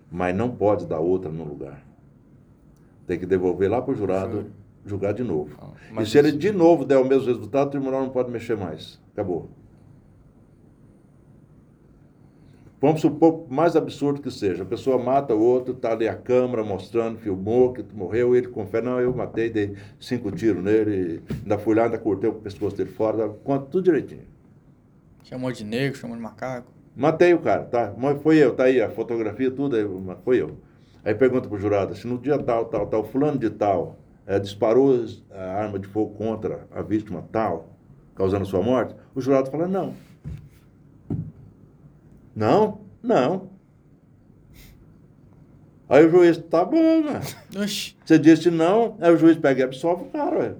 Mas não pode dar outra no lugar. Tem que devolver lá para o jurado julgar de novo. Ah, E se ele de novo der o mesmo resultado, o tribunal não pode mexer mais. Acabou. Vamos supor, por mais absurdo que seja, a pessoa mata o outro, está ali a câmera mostrando, filmou que morreu, ele confere, não, eu matei, dei cinco tiros nele, ainda fui lá, ainda cortei o pescoço dele fora, conta tudo direitinho. Chamou de negro, chamou de macaco. Matei o cara, tá? Mas foi eu, tá aí a fotografia, tudo, aí, foi eu. Aí pergunta pro jurado, se no dia tal, tal, tal, fulano de tal, eh, disparou a arma de fogo contra a vítima tal, causando sua morte, o jurado fala, não. Não? Não. Aí o juiz, tá bom, né? Você disse não, aí o juiz pega e absolve o cara. ué.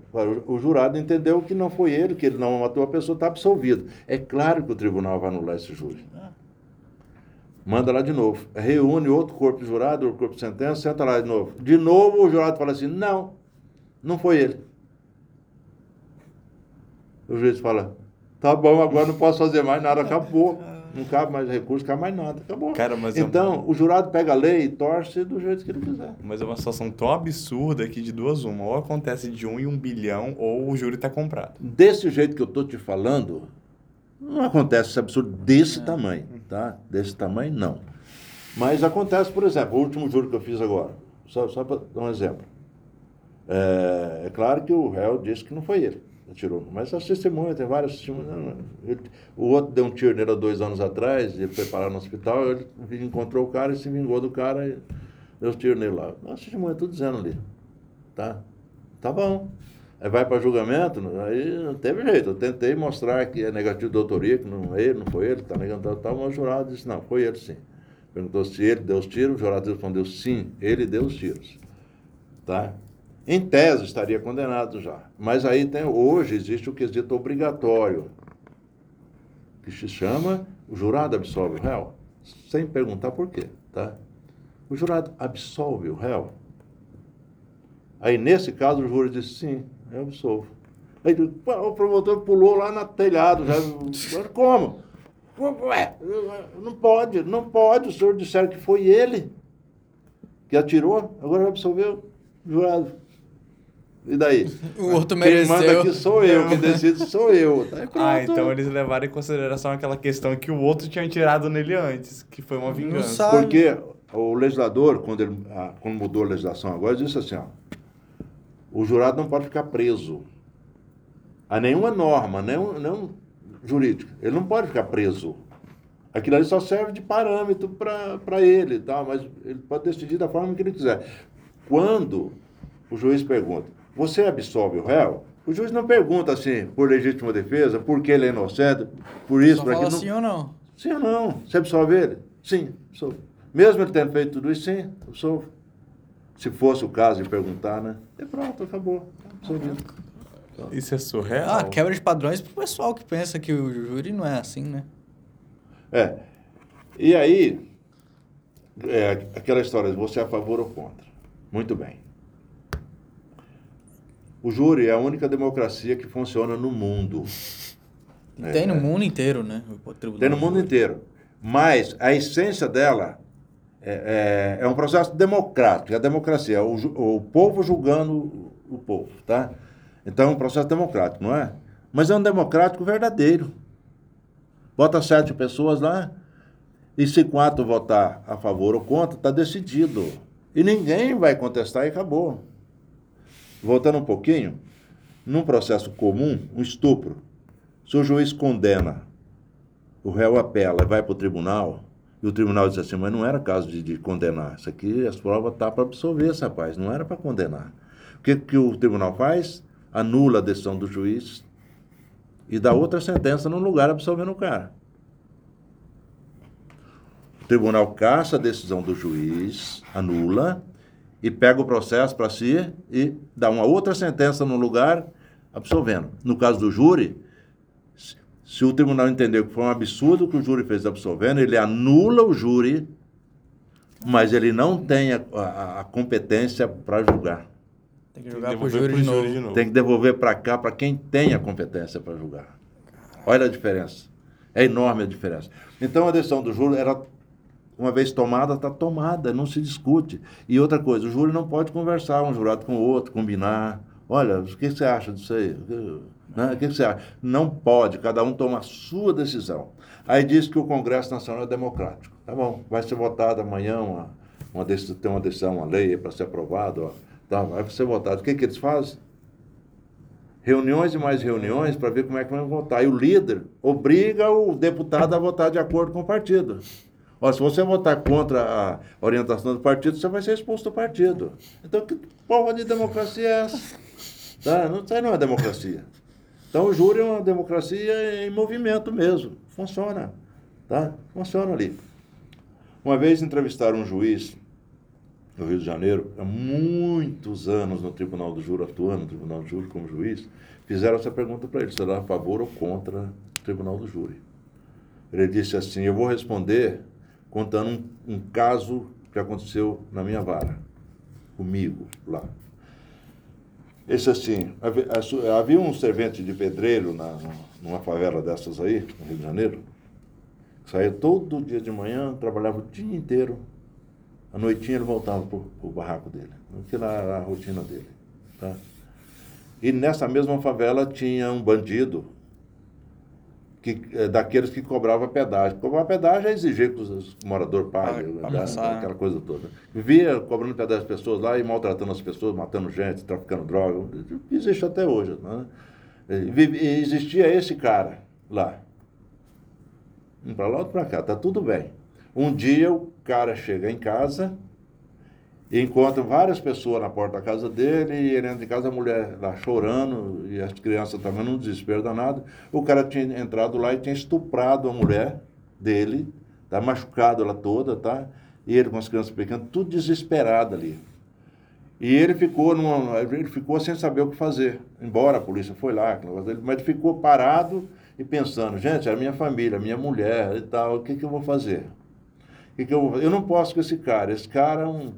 O o jurado entendeu que não foi ele, que ele não matou a pessoa, está absolvido. É claro que o tribunal vai anular esse júri. Manda lá de novo. Reúne outro corpo de jurado, outro corpo de sentença, senta lá de novo. De novo o jurado fala assim, não, não foi ele. O juiz fala, tá bom, agora não posso fazer mais nada, acabou. <laughs> Não cabe mais recurso, não cabe mais nada, acabou. Cara, mas é então, o jurado pega a lei e torce do jeito que ele quiser. Mas é uma situação tão absurda que de duas uma. Ou acontece de um em um bilhão, ou o júri tá comprado. Desse jeito que eu estou te falando, não acontece esse absurdo desse tamanho, tá? Desse tamanho, não. Mas acontece, por exemplo, o último júri que eu fiz agora, só, só para dar um exemplo. É, é claro que o réu disse que não foi ele atirou, mas as testemunhas, tem várias testemunhas. Ele- o outro deu um tiro nele há dois anos atrás, ele foi parar no hospital, ele encontrou o cara e se vingou do cara e deu os tiros nele lá. As testemunhas, tudo dizendo ali. Tá? Tá bom. Aí vai para julgamento, aí não teve jeito. Eu tentei mostrar que é negativo de autoria, que não é ele, não foi ele, está negando tal, tal, mas o jurado disse, não, foi ele sim. Perguntou se ele deu os tiros, o jurado respondeu sim, ele deu os tiros. Tá? Em tese estaria condenado já. Mas aí tem, hoje existe o quesito obrigatório, que se chama o jurado absolve o réu, sem perguntar por quê. Tá? O jurado absolve o réu. Aí, nesse caso, o júri disse, sim, eu absolvo. Aí o promotor pulou lá no telhado, já, "Mas como? Ué, não pode, não pode, o senhor disseram que foi ele que atirou, agora vai absolver o jurado. E daí? <laughs> O outro Quem mereceu. manda aqui sou eu, quem decide sou eu. Tá. <laughs> Ah, então eles levaram em consideração aquela questão que o outro tinha tirado nele antes, que foi uma vingança. Porque o legislador, quando, ele, ah, quando mudou a legislação agora, disse assim, ó, o jurado não pode ficar preso a nenhuma norma, nenhum, nenhum jurídico. Ele não pode ficar preso. Aquilo ali só serve de parâmetro para ele, tá? mas ele pode decidir da forma que ele quiser. Quando o juiz pergunta, você absolve o réu? O juiz não pergunta assim, por legítima defesa, por que ele é inocente, por isso, por aquilo. sim ou não? Sim ou não? Você absolve ele? Sim, absolve. Mesmo ele tendo feito tudo isso, sim, absolve. Se fosse o caso de perguntar, né? E pronto, acabou. Absolvido. Isso é surreal. Ah, quebra de padrões pro pessoal que pensa que o júri não é assim, né? É. E aí, é, aquela história de você é a favor ou contra. Muito bem. O júri é a única democracia que funciona no mundo. E tem no mundo inteiro, né? Tem no do mundo inteiro. Mas a essência dela é, é, é um processo democrático, é a democracia, é o, o povo julgando o- o povo, tá? Então é um processo democrático, não é? Mas é um democrático verdadeiro. Bota sete pessoas lá, e se quatro votar a favor ou contra, está decidido. E ninguém vai contestar e acabou. Voltando um pouquinho, num processo comum, um estupro, se o juiz condena, o réu apela e vai para o tribunal, e o tribunal diz assim, mas não era caso de, de condenar, isso aqui, as provas tá para absolver esse rapaz, não era para condenar. O que, que o tribunal faz? Anula a decisão do juiz e dá outra sentença no lugar absolvendo o cara. O tribunal caça a decisão do juiz, anula, e pega o processo para si e dá uma outra sentença no lugar, absolvendo. No caso do júri, se- o tribunal entendeu que foi um absurdo o que o júri fez absolvendo, ele anula o júri, mas ele não tem a, a- a competência para julgar. Tem que jogar pro devolver júri de novo. de novo. Tem que devolver para cá para quem tem a competência para julgar. Olha a diferença. É enorme a diferença. Então a decisão do júri era uma vez tomada, está tomada, não se discute. E outra coisa, o júri não pode conversar um jurado com o outro, combinar. Olha, o que você acha disso aí? Né? O que você acha? Não pode, cada um toma a sua decisão. Aí diz que o Congresso Nacional é democrático. Tá bom, vai ser votada amanhã uma, uma decisão, tem uma decisão, uma lei para ser aprovada. Tá, vai ser votado. O que, que eles fazem? reuniões e mais reuniões para ver como é que vão votar. E o líder obriga o deputado a votar de acordo com o partido. Ó, se você votar contra a orientação do partido, você vai ser expulso do partido. Então, que porra de democracia é essa? Tá? Não, isso aí não é democracia. Então, o júri é uma democracia em movimento mesmo. Funciona. Tá? Funciona ali. Uma vez entrevistaram um juiz no Rio de Janeiro, há muitos anos no Tribunal do Júri, atuando no Tribunal do Júri como juiz, fizeram essa pergunta para ele, se ele era a favor ou contra o Tribunal do Júri. Ele disse assim, eu vou responder contando um, um caso que aconteceu na minha vara, comigo, lá. Esse assim, havia, um servente de pedreiro na, numa favela dessas aí, no Rio de Janeiro, que saía todo dia de manhã, trabalhava o dia inteiro, à noitinha ele voltava para o barraco dele. Aquilo era a rotina dele. Tá? E nessa mesma favela tinha um bandido, que, é, daqueles que cobrava pedágio. Cobrar pedágio é exigir que os moradores paguem, Paga, né? passar. aquela coisa toda. Vivia cobrando pedágio das pessoas lá e maltratando as pessoas, matando gente, traficando droga. Existe até hoje. Né? Existia esse cara lá. Um para lá, outro para cá, tá tudo bem. Um dia o cara chega em casa encontra várias pessoas na porta da casa dele e ele entra em casa, a mulher lá chorando e as crianças também num desespero danado. O cara tinha entrado lá e tinha estuprado a mulher dele, tá machucado ela toda, tá? E ele com as crianças pequenas, tudo desesperado ali. E ele ficou, numa, ele ficou sem saber o que fazer. Embora a polícia foi lá, mas ele ficou parado e pensando, gente, era minha família, minha mulher e tal, o que, que eu vou fazer? O que, que eu vou fazer? Eu não posso com esse cara. Esse cara é um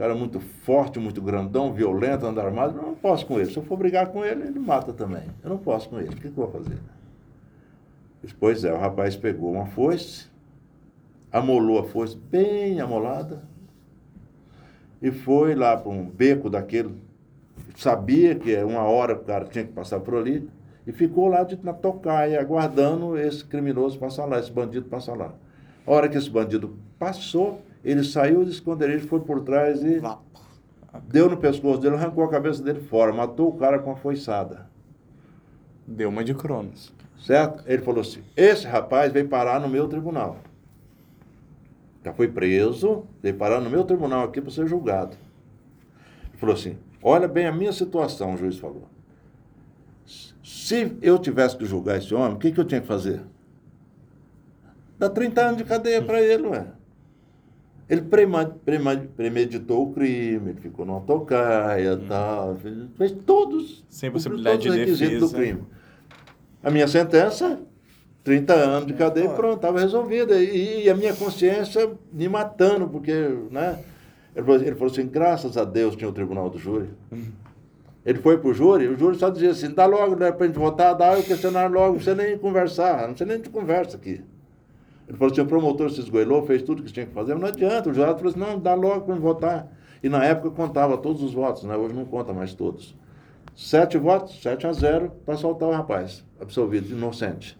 cara muito forte, muito grandão, violento, anda armado. Eu não posso com ele. Se eu for brigar com ele, ele mata também. Eu não posso com ele. O que, que eu vou fazer? Pois é, o rapaz pegou uma foice, amolou a foice bem amolada e foi lá para um beco daquele. Sabia que é uma hora o cara tinha que passar por ali e ficou lá de, na tocaia, aguardando esse criminoso passar lá, esse bandido passar lá. A hora que esse bandido passou, Ele saiu de esconderijo, foi por trás e deu no pescoço dele, arrancou a cabeça dele fora, matou o cara com a foiçada. Deu uma de Cronos. Certo? Ele falou assim: esse rapaz veio parar no meu tribunal. Já foi preso, veio parar no meu tribunal aqui para ser julgado. Ele falou assim: olha bem a minha situação, o juiz falou. Se eu tivesse que julgar esse homem, o que, que eu tinha que fazer? Dar 30 anos de cadeia para ele, ué. Ele premeditou o crime, ele ficou numa tocaia e tal, fez, fez todos, Sem possibilidade todos os de requisitos defesa. do crime. A minha sentença, 30 anos de cadeia e Olha. pronto, estava resolvida. E, e a minha consciência me matando, porque, né? Ele falou, ele falou assim, graças a Deus tinha o tribunal do júri. Ele foi pro júri, o júri só dizia assim, dá logo, né, pra gente votar, dá o questionário logo, não precisa nem conversar, não precisa nem de conversa aqui. Ele falou assim, o promotor se esgoelou, fez tudo que tinha que fazer, mas não adianta, o jurado falou assim, não, dá logo para votar. E na época contava todos os votos, né? hoje não conta mais todos. Sete votos, 7 a 0, para soltar o rapaz, absolvido, inocente.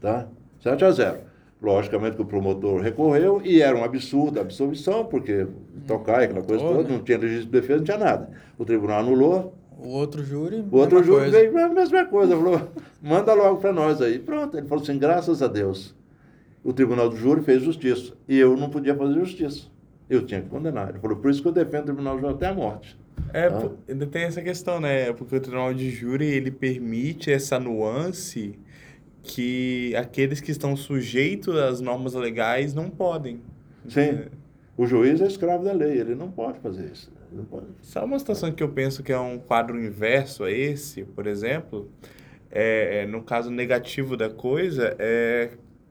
Tá? 7 a 0. Logicamente que o promotor recorreu e era um absurdo a absolvição, porque tocar aquela coisa Toda. toda, não tinha legítimo de defesa, não tinha nada. O tribunal anulou, O outro júri. o outro júri coisa. veio a mesma coisa, falou, <laughs> manda logo para nós aí. Pronto, ele falou assim, graças a Deus, o tribunal do júri fez justiça. E eu não podia fazer justiça. Eu tinha que condenar. Ele falou, por isso que eu defendo o tribunal do júri até a morte. É, Ah. ainda tem essa questão, né? Porque o tribunal de júri, ele permite essa nuance que aqueles que estão sujeitos às normas legais não podem. Sim, o juiz é escravo da lei, ele não pode fazer isso. Não pode. Sabe uma situação que eu penso que é um quadro inverso a esse, por exemplo? É, é, no caso negativo da coisa, é,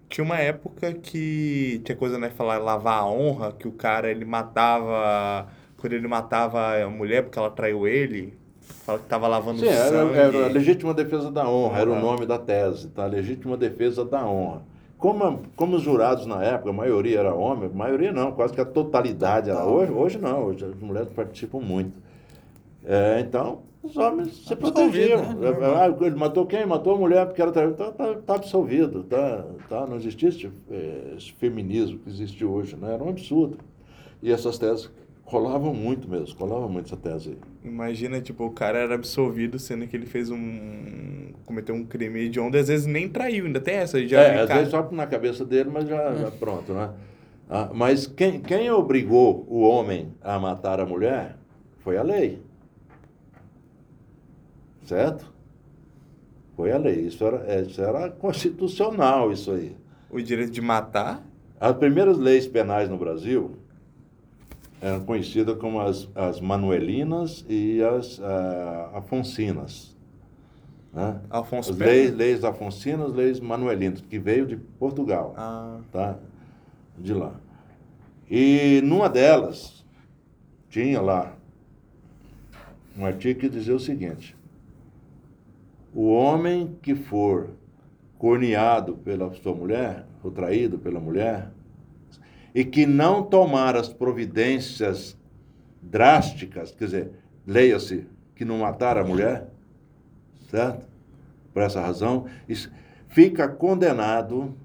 tinha uma época que tinha coisa, né, falar lavar a honra, que o cara, ele matava, quando ele matava a mulher porque ela traiu ele, fala que tava lavando Sim, era, sangue. era a legítima defesa da honra, era o nome da tese, tá? Legítima defesa da honra. Como, a- como os jurados na época, a maioria era homem, a maioria não, quase que a totalidade era. Hoje, hoje não, hoje as mulheres participam muito. É, então, os homens se protegiam. Absolvido, né? É, ah, ele matou quem? Matou a mulher porque era traída. Tá, tá, tá absolvido, tá, tá? Não existisse é, esse feminismo que existe hoje, né? Era um absurdo. E essas teses rolavam muito mesmo, rolavam muito essa tese aí. Imagina, tipo, o cara era absolvido, sendo que ele fez um... cometeu um crime hediondo, às vezes nem traiu, ainda tem essa, já É, às cara- vezes só na cabeça dele, mas já, já pronto, né? Ah, mas quem, quem obrigou o homem a matar a mulher foi a lei. Certo? Foi a lei. Isso era, é, isso era constitucional, isso aí. o direito de matar. As primeiras leis penais no Brasil eram conhecidas como as, as manuelinas e as ah, afoncinas. Né? Afonso As leis, leis afoncinas, leis manuelinas, que veio de Portugal Ah, tá? De lá. E numa delas tinha lá um artigo que dizia o seguinte: o homem que for corneado pela sua mulher, ou traído pela mulher, e que não tomar as providências drásticas, quer dizer, leia-se, que não matar a mulher, certo? Por essa razão, fica condenado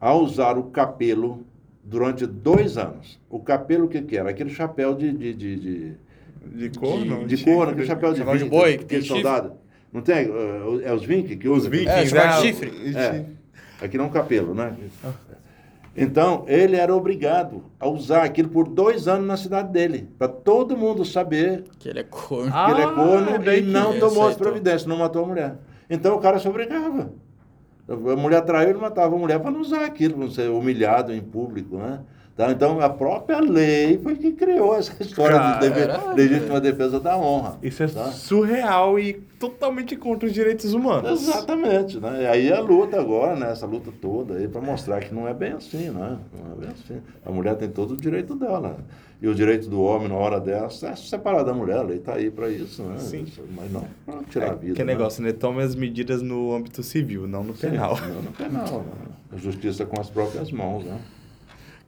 a usar o capelo durante dois anos. O capelo, o que, que era? Aquele chapéu de. de, de, de, de corno? de couro, aquele chapéu de, de vinque, boi, que tem soldado. Não tem? uh, É os vinques que Os usam? vikings, É, ah, chifre. É, aqui não é um capelo, né? Então, ele era obrigado a usar aquilo por dois anos na cidade dele, para todo mundo saber Que ele é corno. Ah, que ele é corno é e que não tomou as providências, não matou a mulher. Então o cara se obrigava. A mulher traiu, ele matava a mulher para não usar aquilo, para não ser humilhado em público, né? Tá? Então a própria lei foi que criou essa história de deve- Caralho. legítima defesa da honra. Isso é tá? surreal e totalmente contra os direitos humanos. Exatamente, né? E aí a luta agora, né? Essa luta toda aí para mostrar que não é bem assim, né? Não é bem assim. A mulher tem todo o direito dela. E o direito do homem na hora dela é separado da mulher, a lei está aí para isso, né? Sim. Mas não para tirar a vida. que né? negócio, né? Tome as medidas no âmbito civil, não no Sim, penal. Não, no penal. Né? A justiça com as próprias mãos, né?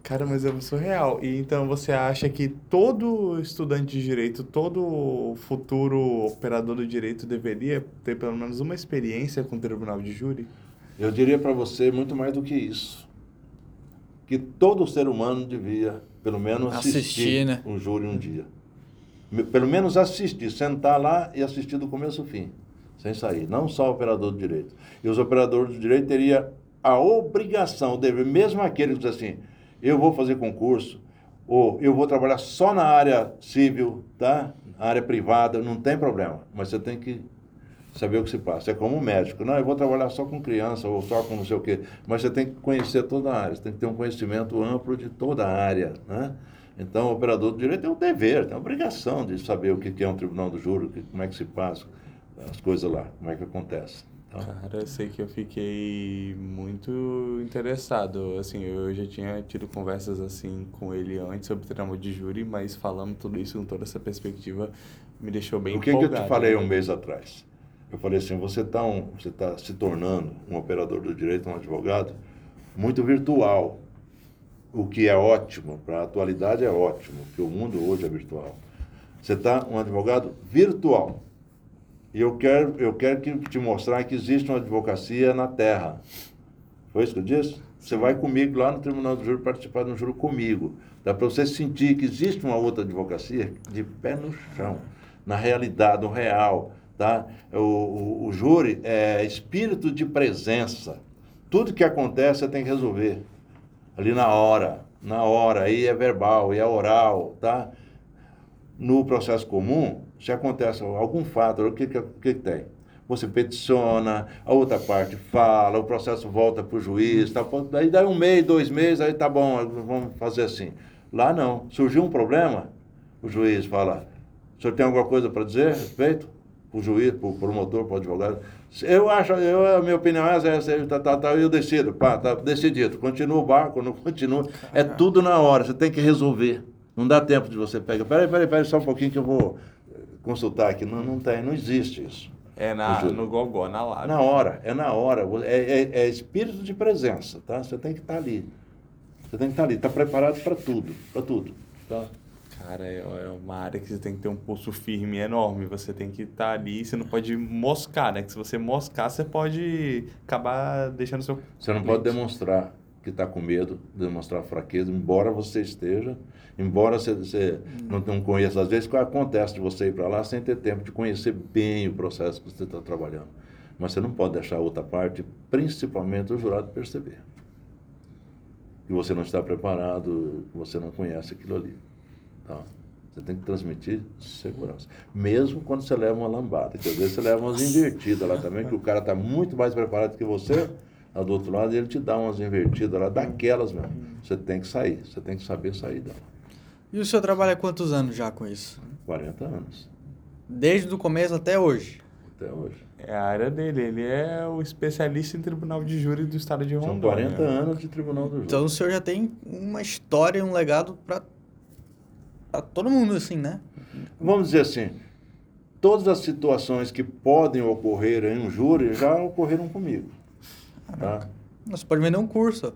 Cara, mas é surreal. E então você acha que todo estudante de direito, todo futuro operador do direito deveria ter pelo menos uma experiência com o tribunal de júri? Eu diria para você muito mais do que isso. que todo ser humano devia, pelo menos, assistir, Assistir, né? um júri um dia. Pelo menos assistir, sentar lá e assistir do começo ao fim, sem sair. Não só o operador do direito. E os operadores do direito teriam a obrigação, o dever, mesmo aquele que diz assim, eu vou fazer concurso, ou eu vou trabalhar só na área civil, tá? Na área privada, não tem problema. Mas você tem que saber o que se passa. É como um médico. Não, eu vou trabalhar só com criança ou só com não sei o quê. Mas você tem que conhecer toda a área, você tem que ter um conhecimento amplo de toda a área, né? Então, o operador do direito tem um dever, tem a obrigação de saber o que é um tribunal do júri, o como é que se passa, as coisas lá, como é que acontece. Então, Cara, eu sei que eu fiquei muito interessado. Assim, eu já tinha tido conversas assim com ele antes sobre trama de júri, mas falando tudo isso com toda essa perspectiva me deixou bem o que, que eu empolgado. te falei um mês atrás? Eu falei assim, você está um, você tá se tornando um operador do direito, um advogado, muito virtual. O que é ótimo, para a atualidade é ótimo, porque o mundo hoje é virtual. Você está um advogado virtual. E eu quero, eu quero que, te mostrar que existe uma advocacia na Terra. Foi isso que eu disse? Você vai comigo lá no Tribunal do Júri participar de um júri comigo. Dá para você sentir que existe uma outra advocacia de pé no chão, na realidade, no real. Tá? O, o, o júri é espírito de presença. Tudo que acontece você tem que resolver ali na hora, na hora, aí é verbal, e é oral, tá? No processo comum, se acontece algum fato, o que, que, que tem? Você peticiona, a outra parte fala, o processo volta para o juiz, tá, daí dá um mês, dois meses, aí tá bom, vamos fazer assim. Lá não. Surgiu um problema, o juiz fala, o senhor tem alguma coisa para dizer a respeito? Para o juiz, para o promotor, para o advogado. Eu acho, eu, a minha opinião é essa, essa, tá, tá, tá, eu decido, pá, tá decidido. Continua o barco, não <laughs> continua. É tudo na hora, você tem que resolver. Não dá tempo de você pegar. Peraí, peraí, peraí, só um pouquinho que eu vou consultar aqui. Não, não tem, não existe isso. É na, no Gogó, na Lábia. Na hora, é na hora. É, é, é espírito de presença, tá? Você tem que estar ali. Você tem que estar ali, está preparado para tudo, para tudo. Tá? Cara, é é uma área que você tem que ter um pulso firme enorme. Você tem que estar ali, você não pode moscar, né? Que se você moscar, você pode acabar deixando seu. Você não pode demonstrar que está com medo, demonstrar fraqueza, embora você esteja, embora você, você não, não conheça. Às vezes acontece de você ir para lá sem ter tempo de conhecer bem o processo que você está trabalhando. Mas você não pode deixar a outra parte, principalmente o jurado, perceber. Que você não está preparado, que você não conhece aquilo ali. Tá? Você tem que transmitir segurança. Mesmo quando você leva uma lambada, que às vezes você leva umas invertidas lá também, que o cara está muito mais preparado que você, lá do outro lado, ele te dá umas invertidas lá, daquelas mesmo. Você tem que sair, você tem que saber sair dela. E o senhor trabalha há quantos anos já com isso? 40 anos, Desde o começo até hoje. até hoje. É a área dele. Ele é o especialista em tribunal de júri do estado de São Rondônia. 40 anos de tribunal do júri. Então o senhor já tem uma história, um legado para todo mundo, assim, né? Vamos dizer assim, todas as situações que podem ocorrer em um júri já ocorreram comigo. Tá? Você pode vender um curso.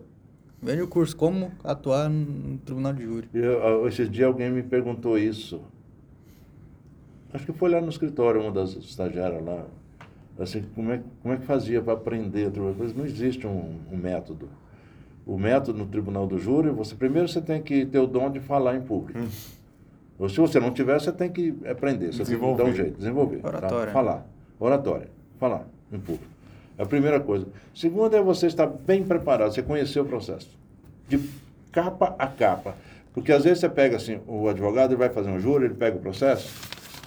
Vende o curso, como atuar no tribunal de júri. Eu, esse dia alguém me perguntou isso. Acho que foi lá no escritório, uma das estagiárias lá. Assim, como é, como é que fazia para aprender? Não existe um, um método. O método no tribunal do júri, você primeiro você tem que ter o dom de falar em público. Ou se você não tiver, você tem que aprender, você tem que dar um Desenvolver. jeito, desenvolver. tá? Oratória. Falar. Oratória. Falar em público. É a primeira coisa. Segunda é você estar bem preparado, você conhecer o processo. De capa a capa. Porque às vezes você pega assim, o advogado ele vai fazer um júri, ele pega o processo.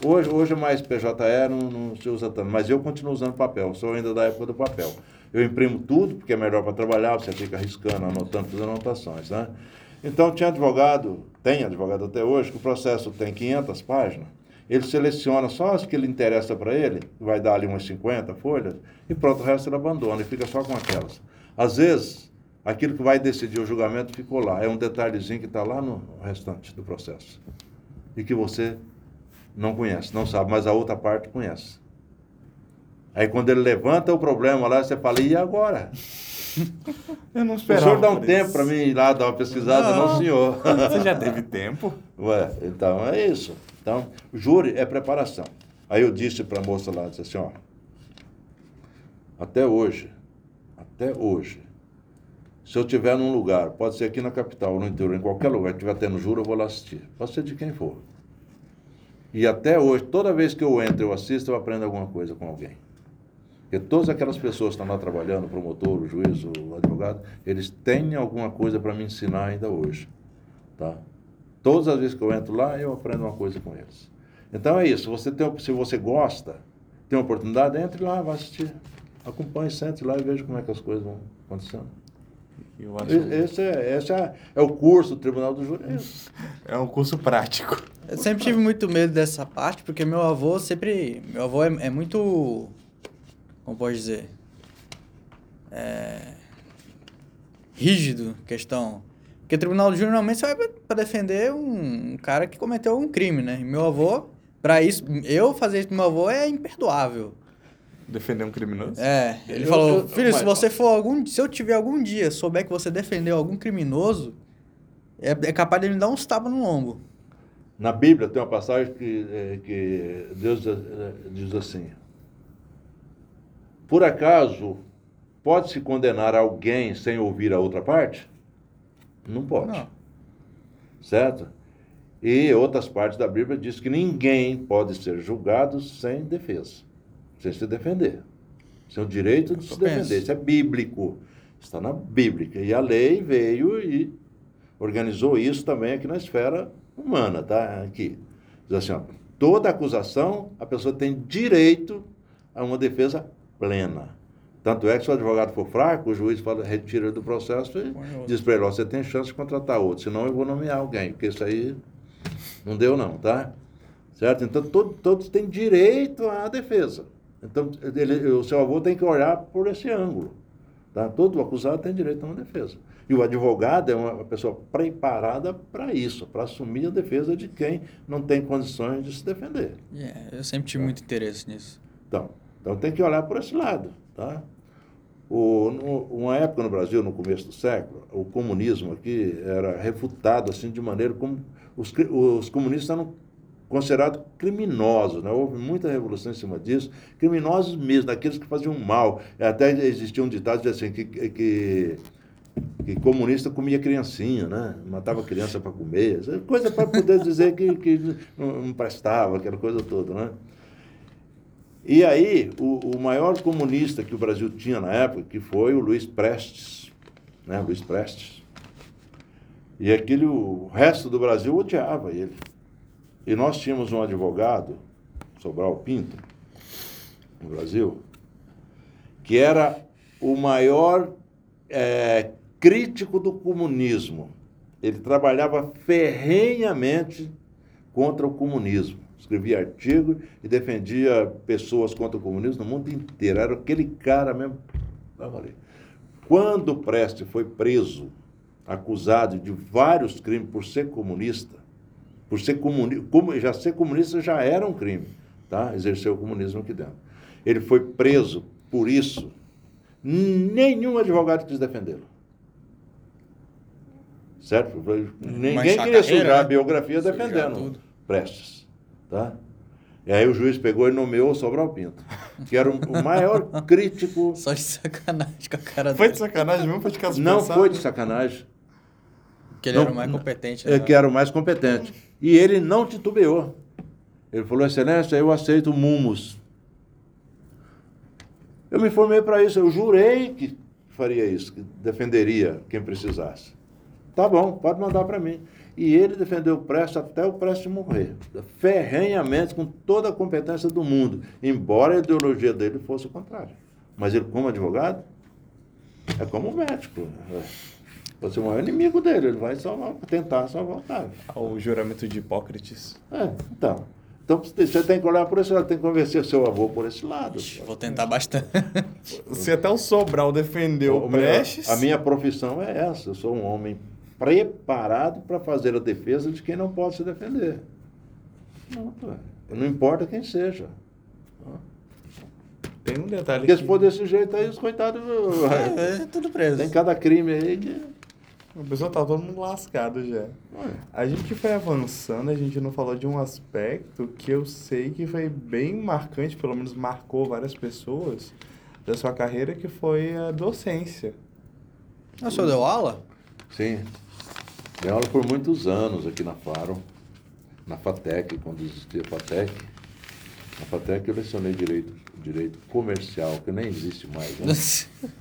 Hoje, hoje é mais PJE, não, não se usa tanto, mas eu continuo usando papel, sou ainda da época do papel. Eu imprimo tudo, porque é melhor para trabalhar, você fica riscando, anotando, fazendo anotações, né? Então, tinha advogado, tem advogado até hoje, que o processo tem 500 páginas, ele seleciona só as que lhe interessa para ele, vai dar ali umas 50 folhas, e pronto, o resto ele abandona e fica só com aquelas. Às vezes, aquilo que vai decidir o julgamento ficou lá, é um detalhezinho que está lá no restante do processo. E que você não conhece, não sabe, mas a outra parte conhece. Aí quando ele levanta o problema lá, você fala, e agora? <laughs> Eu não O esperava. senhor dá um tempo para mim ir lá dar uma pesquisada? Não, Não. senhor. Você já teve tempo? <laughs> Ué, então é isso. Então, júri é preparação. Aí eu disse para a moça lá, disse assim, ó, até hoje, até hoje, Se eu estiver num lugar, pode ser aqui na capital, no interior, em qualquer lugar que estiver tendo juro, eu vou lá assistir. Pode ser de quem for. E até hoje, toda vez que eu entro, eu assisto, eu aprendo alguma coisa com alguém. Porque todas aquelas pessoas que estão lá trabalhando, o promotor, o juiz, o advogado, eles têm alguma coisa para me ensinar ainda hoje. Tá? Todas as vezes que eu entro lá, eu aprendo uma coisa com eles. Então é isso. Você tem, se você gosta, tem uma oportunidade, entre lá, vai assistir. Acompanhe, sente lá e veja como é que as coisas vão acontecendo. Eu acho... Esse, é, esse é, é o curso do Tribunal do Júri. <laughs> É um curso prático. Eu sempre tive muito medo dessa parte, porque meu avô sempre. Meu avô é, é muito. Como pode dizer? É. Rígido, questão. Porque tribunal do júri normalmente você vai para defender um, cara que cometeu um crime, né? E meu avô, para isso, eu fazer isso com meu avô é imperdoável. Defender um criminoso? É, ele eu, falou, eu, filho, mas, se você for algum, se eu tiver algum dia souber que você defendeu algum criminoso, é, é capaz de me dar uns tapas no lombo. Na Bíblia tem uma passagem que, é, que Deus é, diz assim: Por acaso pode-se condenar alguém sem ouvir a outra parte? Não pode. Não. Certo? E outras partes da Bíblia diz que ninguém pode ser julgado sem defesa sem se defender. Isso é o direito de se defender. Isso é bíblico. Está na Bíblia. E a lei veio e organizou isso também aqui na esfera humana, tá? Aqui. Diz assim, ó, toda acusação, a pessoa tem direito a uma defesa plena. Tanto é que se o advogado for fraco, o juiz fala, retira do processo e diz para ele, ó, você tem chance de contratar outro, senão eu vou nomear alguém, porque isso aí não deu não, tá? Certo? Então, todo, todos têm direito à defesa. Então, ele, o seu avô tem que olhar por esse ângulo. Tá? Todo acusado tem direito a uma defesa. E o advogado é uma pessoa preparada para isso, para assumir a defesa de quem não tem condições de se defender. Yeah, eu sempre tive tá? muito interesse nisso. Então, então tem que olhar por esse lado. Tá? O, no, uma época no Brasil, no começo do século, o comunismo aqui era refutado assim de maneira como os, os comunistas eram considerados criminosos, né? houve muita revolução em cima disso, criminosos mesmo, daqueles que faziam mal. Até existia um ditado assim, que, que, que comunista comia criancinha, né? matava criança para comer, coisa para poder dizer que, que não prestava, aquela coisa toda. Né? E aí, o, o maior comunista que o Brasil tinha na época, que foi o Luiz Prestes, né? Luiz Prestes. E aquele, o resto do Brasil odiava ele. E nós tínhamos um advogado, Sobral Pinto, no Brasil, que era o maior é, crítico do comunismo. Ele trabalhava ferrenhamente contra o comunismo. Escrevia artigos e defendia pessoas contra o comunismo no mundo inteiro. Era aquele cara mesmo. Quando Preste foi preso, acusado de vários crimes por ser comunista, por ser comunista, como, já ser comunista já era um crime, tá? Exercer o comunismo aqui dentro. Ele foi preso por isso. Nenhum advogado quis defendê-lo. Certo? Ninguém queria sujar a né? biografia defendendo Prestes. Tá? E aí o juiz pegou e nomeou o Sobral Pinto, que era o maior <laughs> crítico. Só de sacanagem com a cara Foi de sacanagem mesmo? Foi de caso Não pensado? foi de sacanagem. Que ele não, era o mais competente. Né? Que era o mais competente. E ele não titubeou. Ele falou, excelência, eu aceito mumos. Eu me formei para isso, eu jurei que faria isso, que defenderia quem precisasse. Tá bom, pode mandar para mim. E ele defendeu o Prestes até o Prestes morrer, ferrenhamente, com toda a competência do mundo, embora a ideologia dele fosse o contrário. Mas ele, como advogado, é como médico. Você é o maior inimigo dele, ele vai salvar, tentar salvar o cara. O juramento de Hipócrates. É, então. Então você tem que olhar por esse lado, tem que convencer seu avô por esse lado. Vou tentar bastante. Se até o Sobral defendeu o Prestes. A minha profissão é essa. Eu sou um homem preparado para fazer a defesa de quem não pode se defender. Não, não importa quem seja. Tem um detalhe. Porque que... se for desse jeito aí, os coitados. É, é tudo preso. Tem cada crime aí que. O pessoal tá todo mundo lascado já. A gente foi avançando, a gente não falou de um aspecto que eu sei que foi bem marcante, pelo menos marcou várias pessoas da sua carreira, que foi a docência. O senhor deu aula? Sim. Dei aula por muitos anos aqui na Faro, na FATEC, quando existia a FATEC. Na FATEC eu lecionei direito, direito comercial, que nem existe mais. Né? <laughs>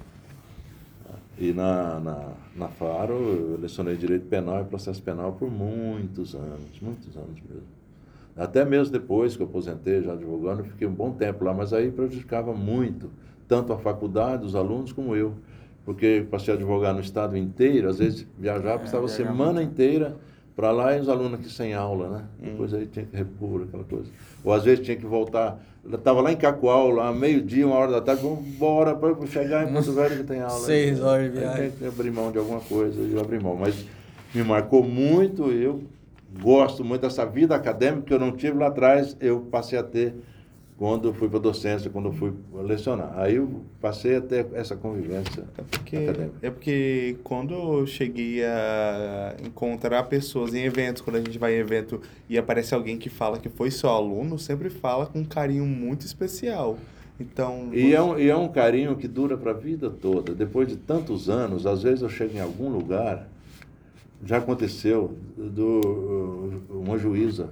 E na, na, na Faro eu lecionei direito penal e processo penal por muitos anos, muitos anos mesmo. Até mesmo depois que eu aposentei, já advogando, fiquei um bom tempo lá, mas aí prejudicava muito, tanto a faculdade, os alunos, como eu. Porque passei a advogar no estado inteiro, às vezes viajava, precisava é, semana muito. inteira para lá e os alunos aqui sem aula, né? Hum. Depois aí tinha que repor aquela coisa. Ou às vezes tinha que voltar, estava lá em Cacoal, lá meio-dia, uma hora da tarde, vamos embora para chegar em Porto Velho que tem aula. Seis horas de viagem. Tem que abrir mão de alguma coisa, eu abri mão. Mas me marcou muito, eu gosto muito dessa vida acadêmica que eu não tive lá atrás, eu passei a ter quando fui para docência, quando fui lecionar. Aí eu passei a ter essa convivência é porque, acadêmica. É porque quando eu cheguei a encontrar pessoas em eventos, quando a gente vai em evento e aparece alguém que fala que foi seu aluno, sempre fala com um carinho muito especial. Então, e, é um, e é um carinho que dura para a vida toda. Depois de tantos anos, às vezes eu chego em algum lugar, já aconteceu, do, uma juíza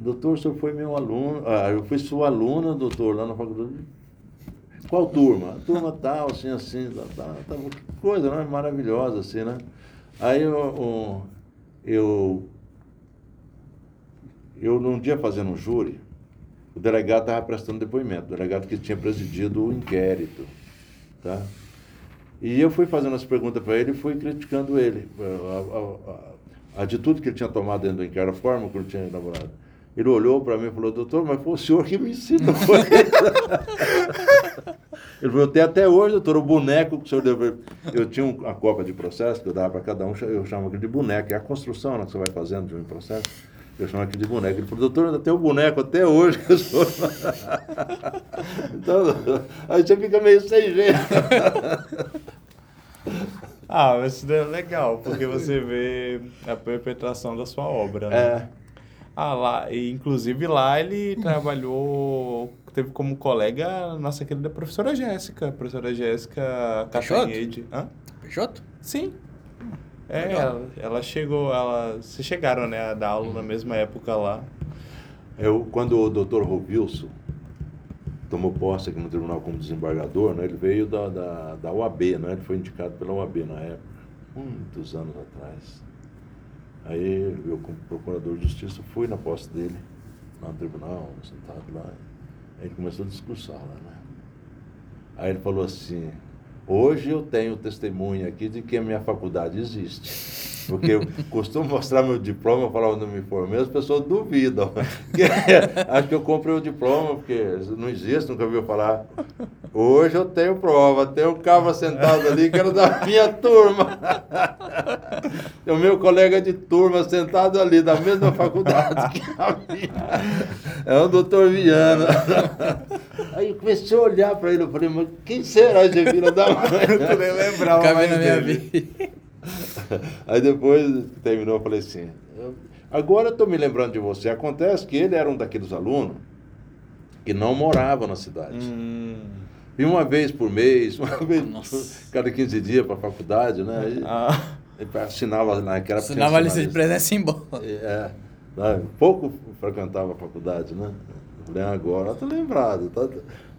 Doutor, o senhor foi meu aluno. Ah, eu fui sua aluna, doutor, lá na faculdade. Qual turma? Turma tal, assim, assim, tal, tal, tal. Coisa, né? Maravilhosa, assim, né? Aí eu, eu, eu, num dia fazendo um júri, o delegado estava prestando depoimento, o delegado que tinha presidido o inquérito, tá? E eu fui fazendo as perguntas para ele e fui criticando ele, a, a, a, a, atitude que ele tinha tomado dentro do inquérito, a forma que ele tinha elaborado. Ele olhou para mim e falou, doutor, mas foi o senhor que me ensinou. <laughs> Ele falou, tem até hoje, doutor, o boneco que o senhor deu. Eu tinha uma cópia de processo que eu dava para cada um, eu chamo aquilo de boneco, é a construção né, que você vai fazendo de um processo. Eu chamo aquilo de boneco. Ele falou, doutor, ainda tem o boneco até hoje. Que eu sou... <laughs> então, aí você fica meio sem jeito. Ah, mas isso é legal, porque você vê a perpetração da sua obra. Né? É. Ah, lá, e inclusive lá ele trabalhou, teve como colega a nossa querida professora Jéssica, professora Jéssica Castanhede. Hã? Peixoto? Sim. É, ela, ela, chegou, ela, vocês chegaram, né, a dar aula na mesma época lá. Eu, quando o doutor Rovilson tomou posse aqui no tribunal como desembargador, né, ele veio da, da, da UAB, né, ele foi indicado pela UAB na época, muitos anos atrás. Aí eu, como procurador de justiça, fui na posse dele, lá no tribunal, sentado lá. Aí ele começou a discursar lá, né? Aí ele falou assim, hoje eu tenho testemunha aqui de que a minha faculdade existe. Porque eu costumo mostrar meu diploma, falar onde eu me formei, as pessoas duvidam. <laughs> Acho que eu comprei o diploma, porque não existe, nunca ouviu falar. Hoje eu tenho prova, tem um cabra sentado ali que era da minha turma. <laughs> Tem o meu colega de turma sentado ali, da mesma faculdade que a minha. É o doutor Viana. <laughs> Aí eu comecei a olhar para ele, eu falei, mas quem será esse filho da mãe? Eu lembrava Cabe na minha vida. Aí depois terminou, eu falei assim, agora eu estou me lembrando de você. Acontece que ele era um daqueles alunos que não morava na cidade. Hum. E uma vez por mês, <laughs> uma vez Nossa. cada 15 dias para a faculdade, né? E, ah. Ele assinava naquela Assinava a lista de presença em bola. É, é, pouco frequentava a faculdade, né? falei, agora estou lembrado. Tá,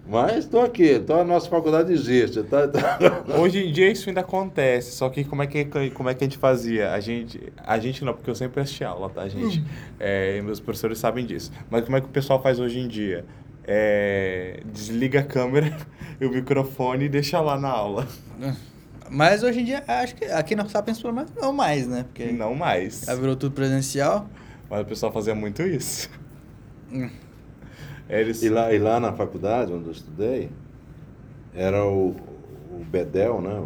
mas estou aqui, então a nossa faculdade existe. Tá, tá. <laughs> Hoje em dia isso ainda acontece, só que como é que, como é que a gente fazia? A gente, a gente não, porque eu sempre assisti aula, tá, gente? Hum. É, meus professores sabem disso. Mas como é que o pessoal faz hoje em dia? É, desliga a câmera <laughs> e o microfone e deixa lá na aula. Mas hoje em dia, acho que aqui na Sapiens pelo menos não mais, né? Porque não mais. Já virou tudo presencial. Mas o pessoal fazia muito isso. Hum. Eles... E, lá, e lá na faculdade, onde eu estudei, era o, o Bedel, né?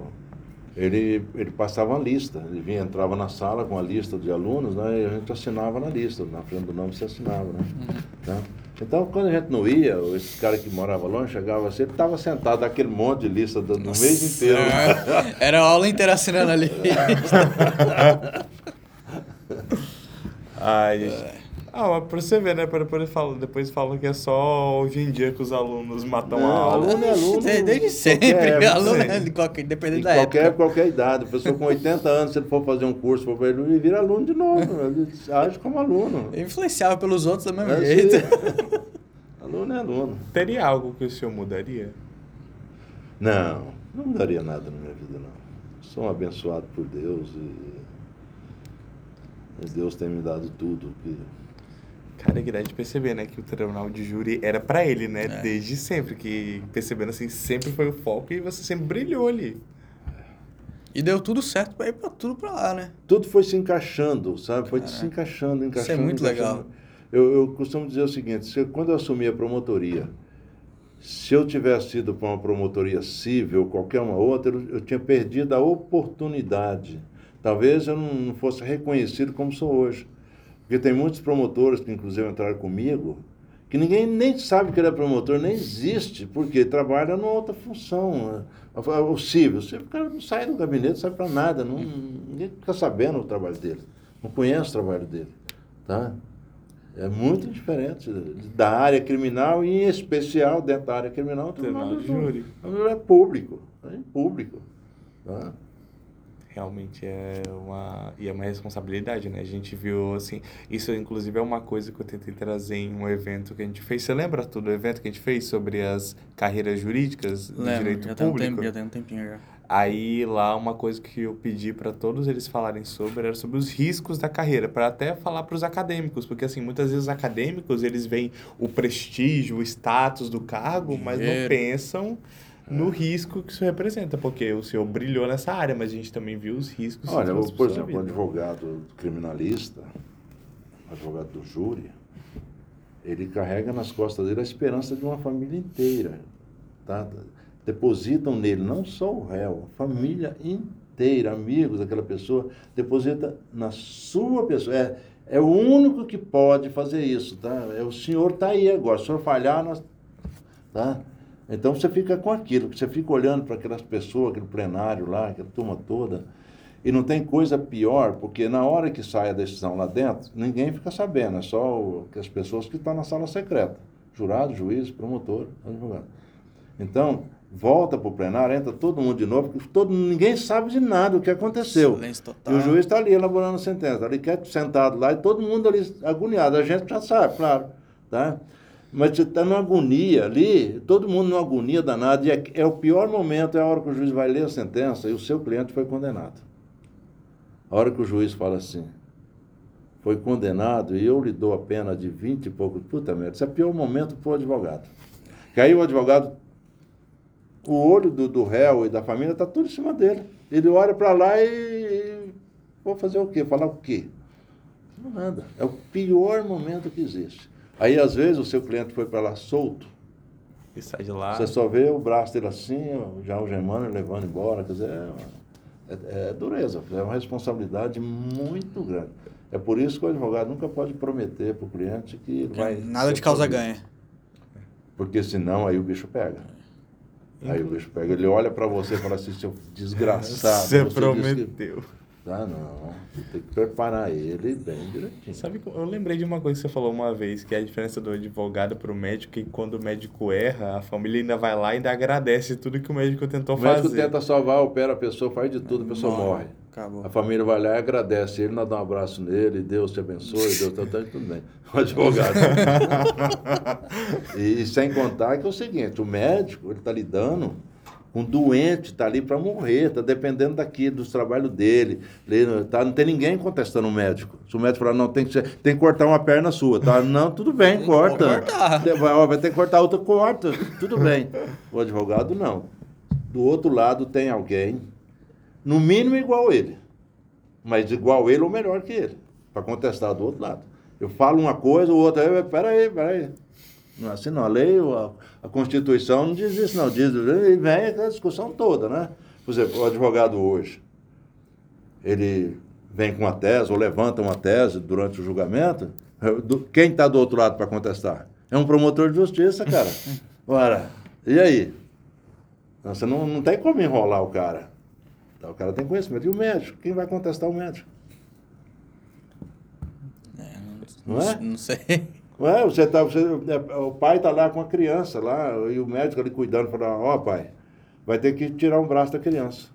Ele, ele passava uma lista, ele vinha, entrava na sala com a lista de alunos, né? E a gente assinava na lista, na frente do nome você assinava, né? Uhum. Tá? Então, quando a gente não ia, esse cara que morava longe chegava assim, ele estava sentado naquele monte de lista do, no mês inteiro. <laughs> Era a aula inteira assinando ali. <laughs> <laughs> Ai, gente. Ah, mas pra você ver, né? Pra depois falam, depois falam que é só hoje em dia que os alunos matam Não, a aula. aluno é aluno. Desde, desde sempre. época, aluno é de qualquer, dependendo Em da qualquer, época. qualquer idade. A pessoa com 80 anos, se ele for fazer um curso, for ele, ele vira aluno de novo. Ele age como aluno. É influenciável pelos outros do mesmo É jeito. assim. <laughs> aluno é aluno. Teria algo que o senhor mudaria? Não, não mudaria nada na minha vida, não. Sou um abençoado por Deus e, e Deus tem me dado tudo. Que... Cara, que dá de perceber, né? Que o tribunal de júri era pra ele, né? É. Desde sempre. Que percebendo assim, sempre foi o foco e você sempre brilhou ali. E deu tudo certo pra ir pra tudo pra lá, né? Tudo foi se encaixando, sabe? Foi Caraca. se encaixando, encaixando. muito encaixando. legal. Eu, eu costumo dizer o seguinte: se- quando eu assumi a promotoria, se eu tivesse ido para uma promotoria civil ou qualquer uma outra, eu, eu tinha perdido a oportunidade. Talvez eu não, não fosse reconhecido como sou hoje. Porque tem muitos promotores que, inclusive, entraram comigo, que ninguém nem sabe que ele é promotor, nem existe, porque trabalha numa outra função. né? O civil, o civil, o cara não sai do gabinete, não sai para nada, não, ninguém fica sabendo o trabalho dele, não conhece o trabalho dele. Tá? É muito diferente da área criminal e, em especial, dentro da área criminal, o Tribunal é público, é público. Tá? Realmente é uma. E é uma responsabilidade, né? A gente viu, assim. Isso, inclusive, é uma coisa que eu tentei trazer em um evento que a gente fez. Você lembra tudo do evento que a gente fez sobre as carreiras jurídicas do Lembro, direito já tem, um público? tempo, já tem um tempinho já. Aí lá uma coisa que eu pedi para todos eles falarem sobre era sobre os riscos da carreira, para até falar para os acadêmicos, porque assim, muitas vezes os acadêmicos, eles veem o prestígio, o status do cargo, mas não pensam no risco que isso representa, porque o senhor brilhou nessa área, mas a gente também viu os riscos. Olha, isso por exemplo, o advogado criminalista, advogado do júri, ele carrega nas costas dele a esperança de uma família inteira. Tá? Depositam nele não só o réu, a família inteira, amigos daquela pessoa, deposita na sua pessoa. É, é o único que pode fazer isso. Tá? É, o senhor está aí agora. Se o senhor falhar, nós. Tá? Então você fica com aquilo, você fica olhando para aquelas pessoas, aquele plenário lá, aquela turma toda. E não tem coisa pior, porque na hora que sai a decisão lá dentro, ninguém fica sabendo, é só o- as pessoas que estão na sala secreta. Jurado, juiz, promotor, advogado. Então, volta para o plenário, entra todo mundo de novo, porque todo, ninguém sabe de nada o que aconteceu. E o juiz está ali elaborando a sentença, ali quieto, sentado lá, e todo mundo ali agoniado. A gente já sabe, claro. Tá? Mas você está numa agonia ali, todo mundo numa agonia danada, e é, é o pior momento, é a hora que o juiz vai ler a sentença e o seu cliente foi condenado. A hora que o juiz fala assim, foi condenado e eu lhe dou a pena de 20 e poucos. Puta merda, isso é o pior momento para o advogado. Que aí o advogado, o olho do, do réu e da família está tudo em cima dele. Ele olha para lá e, e. Vou fazer o quê? Falar o quê? Não nada. É o pior momento que existe. Aí, às vezes, o seu cliente foi para lá solto. E sai de lá. Você só vê o braço dele assim, já algemando e levando embora. Quer dizer, é, é, é dureza, é uma responsabilidade muito grande. É por isso que o advogado nunca pode prometer para o cliente que ele vai. Nada de causa ganha. Porque senão aí o bicho pega. Aí o bicho pega. Ele olha para você e fala assim, seu desgraçado. Você disse que- prometeu. Ah, não. Você tem que preparar ele bem direitinho. Sabe, eu lembrei de uma coisa que você falou uma vez, que é a diferença do advogado para o médico, que quando o médico erra, a família ainda vai lá e ainda agradece tudo que o médico tentou O médico fazer. tenta salvar, opera a pessoa, faz de tudo, a pessoa morre. Acabou. A família vai lá e agradece ele, dá um abraço nele, Deus te abençoe, Deus te abençoe, tudo bem. <laughs> O advogado. <laughs> e sem contar que é o seguinte, o médico, ele está lidando um doente, está ali para morrer, está dependendo daqui, dos trabalhos dele. Ele, tá, não tem ninguém contestando o médico. Se o médico falar, não, tem que, ser- tem que cortar uma perna sua, tá? <laughs> Não, tudo bem, Tem corta. Vai, ó, vai ter que cortar outra, corta, tudo bem. O advogado não. Do outro lado tem alguém, no mínimo igual ele, mas igual ele ou melhor que ele, para contestar do outro lado. Eu falo uma coisa, o outro, aí, peraí, peraí. Não é assim não, a lei, a, a Constituição não diz isso não, diz, e vem aquela discussão toda, né? Por exemplo, o advogado hoje, ele vem com uma tese ou levanta uma tese durante o julgamento, do- quem está do outro lado para contestar? É um promotor de justiça, cara. <laughs> Ora, e aí? Não, Você não, não tem como enrolar o cara. Então, O cara tem conhecimento. E o médico? Quem vai contestar o médico? Não é? Não sei. Ué, você tá, você, é, o pai está lá com a criança lá, e o médico ali cuidando, falando, ó pai, vai ter que tirar um braço da criança.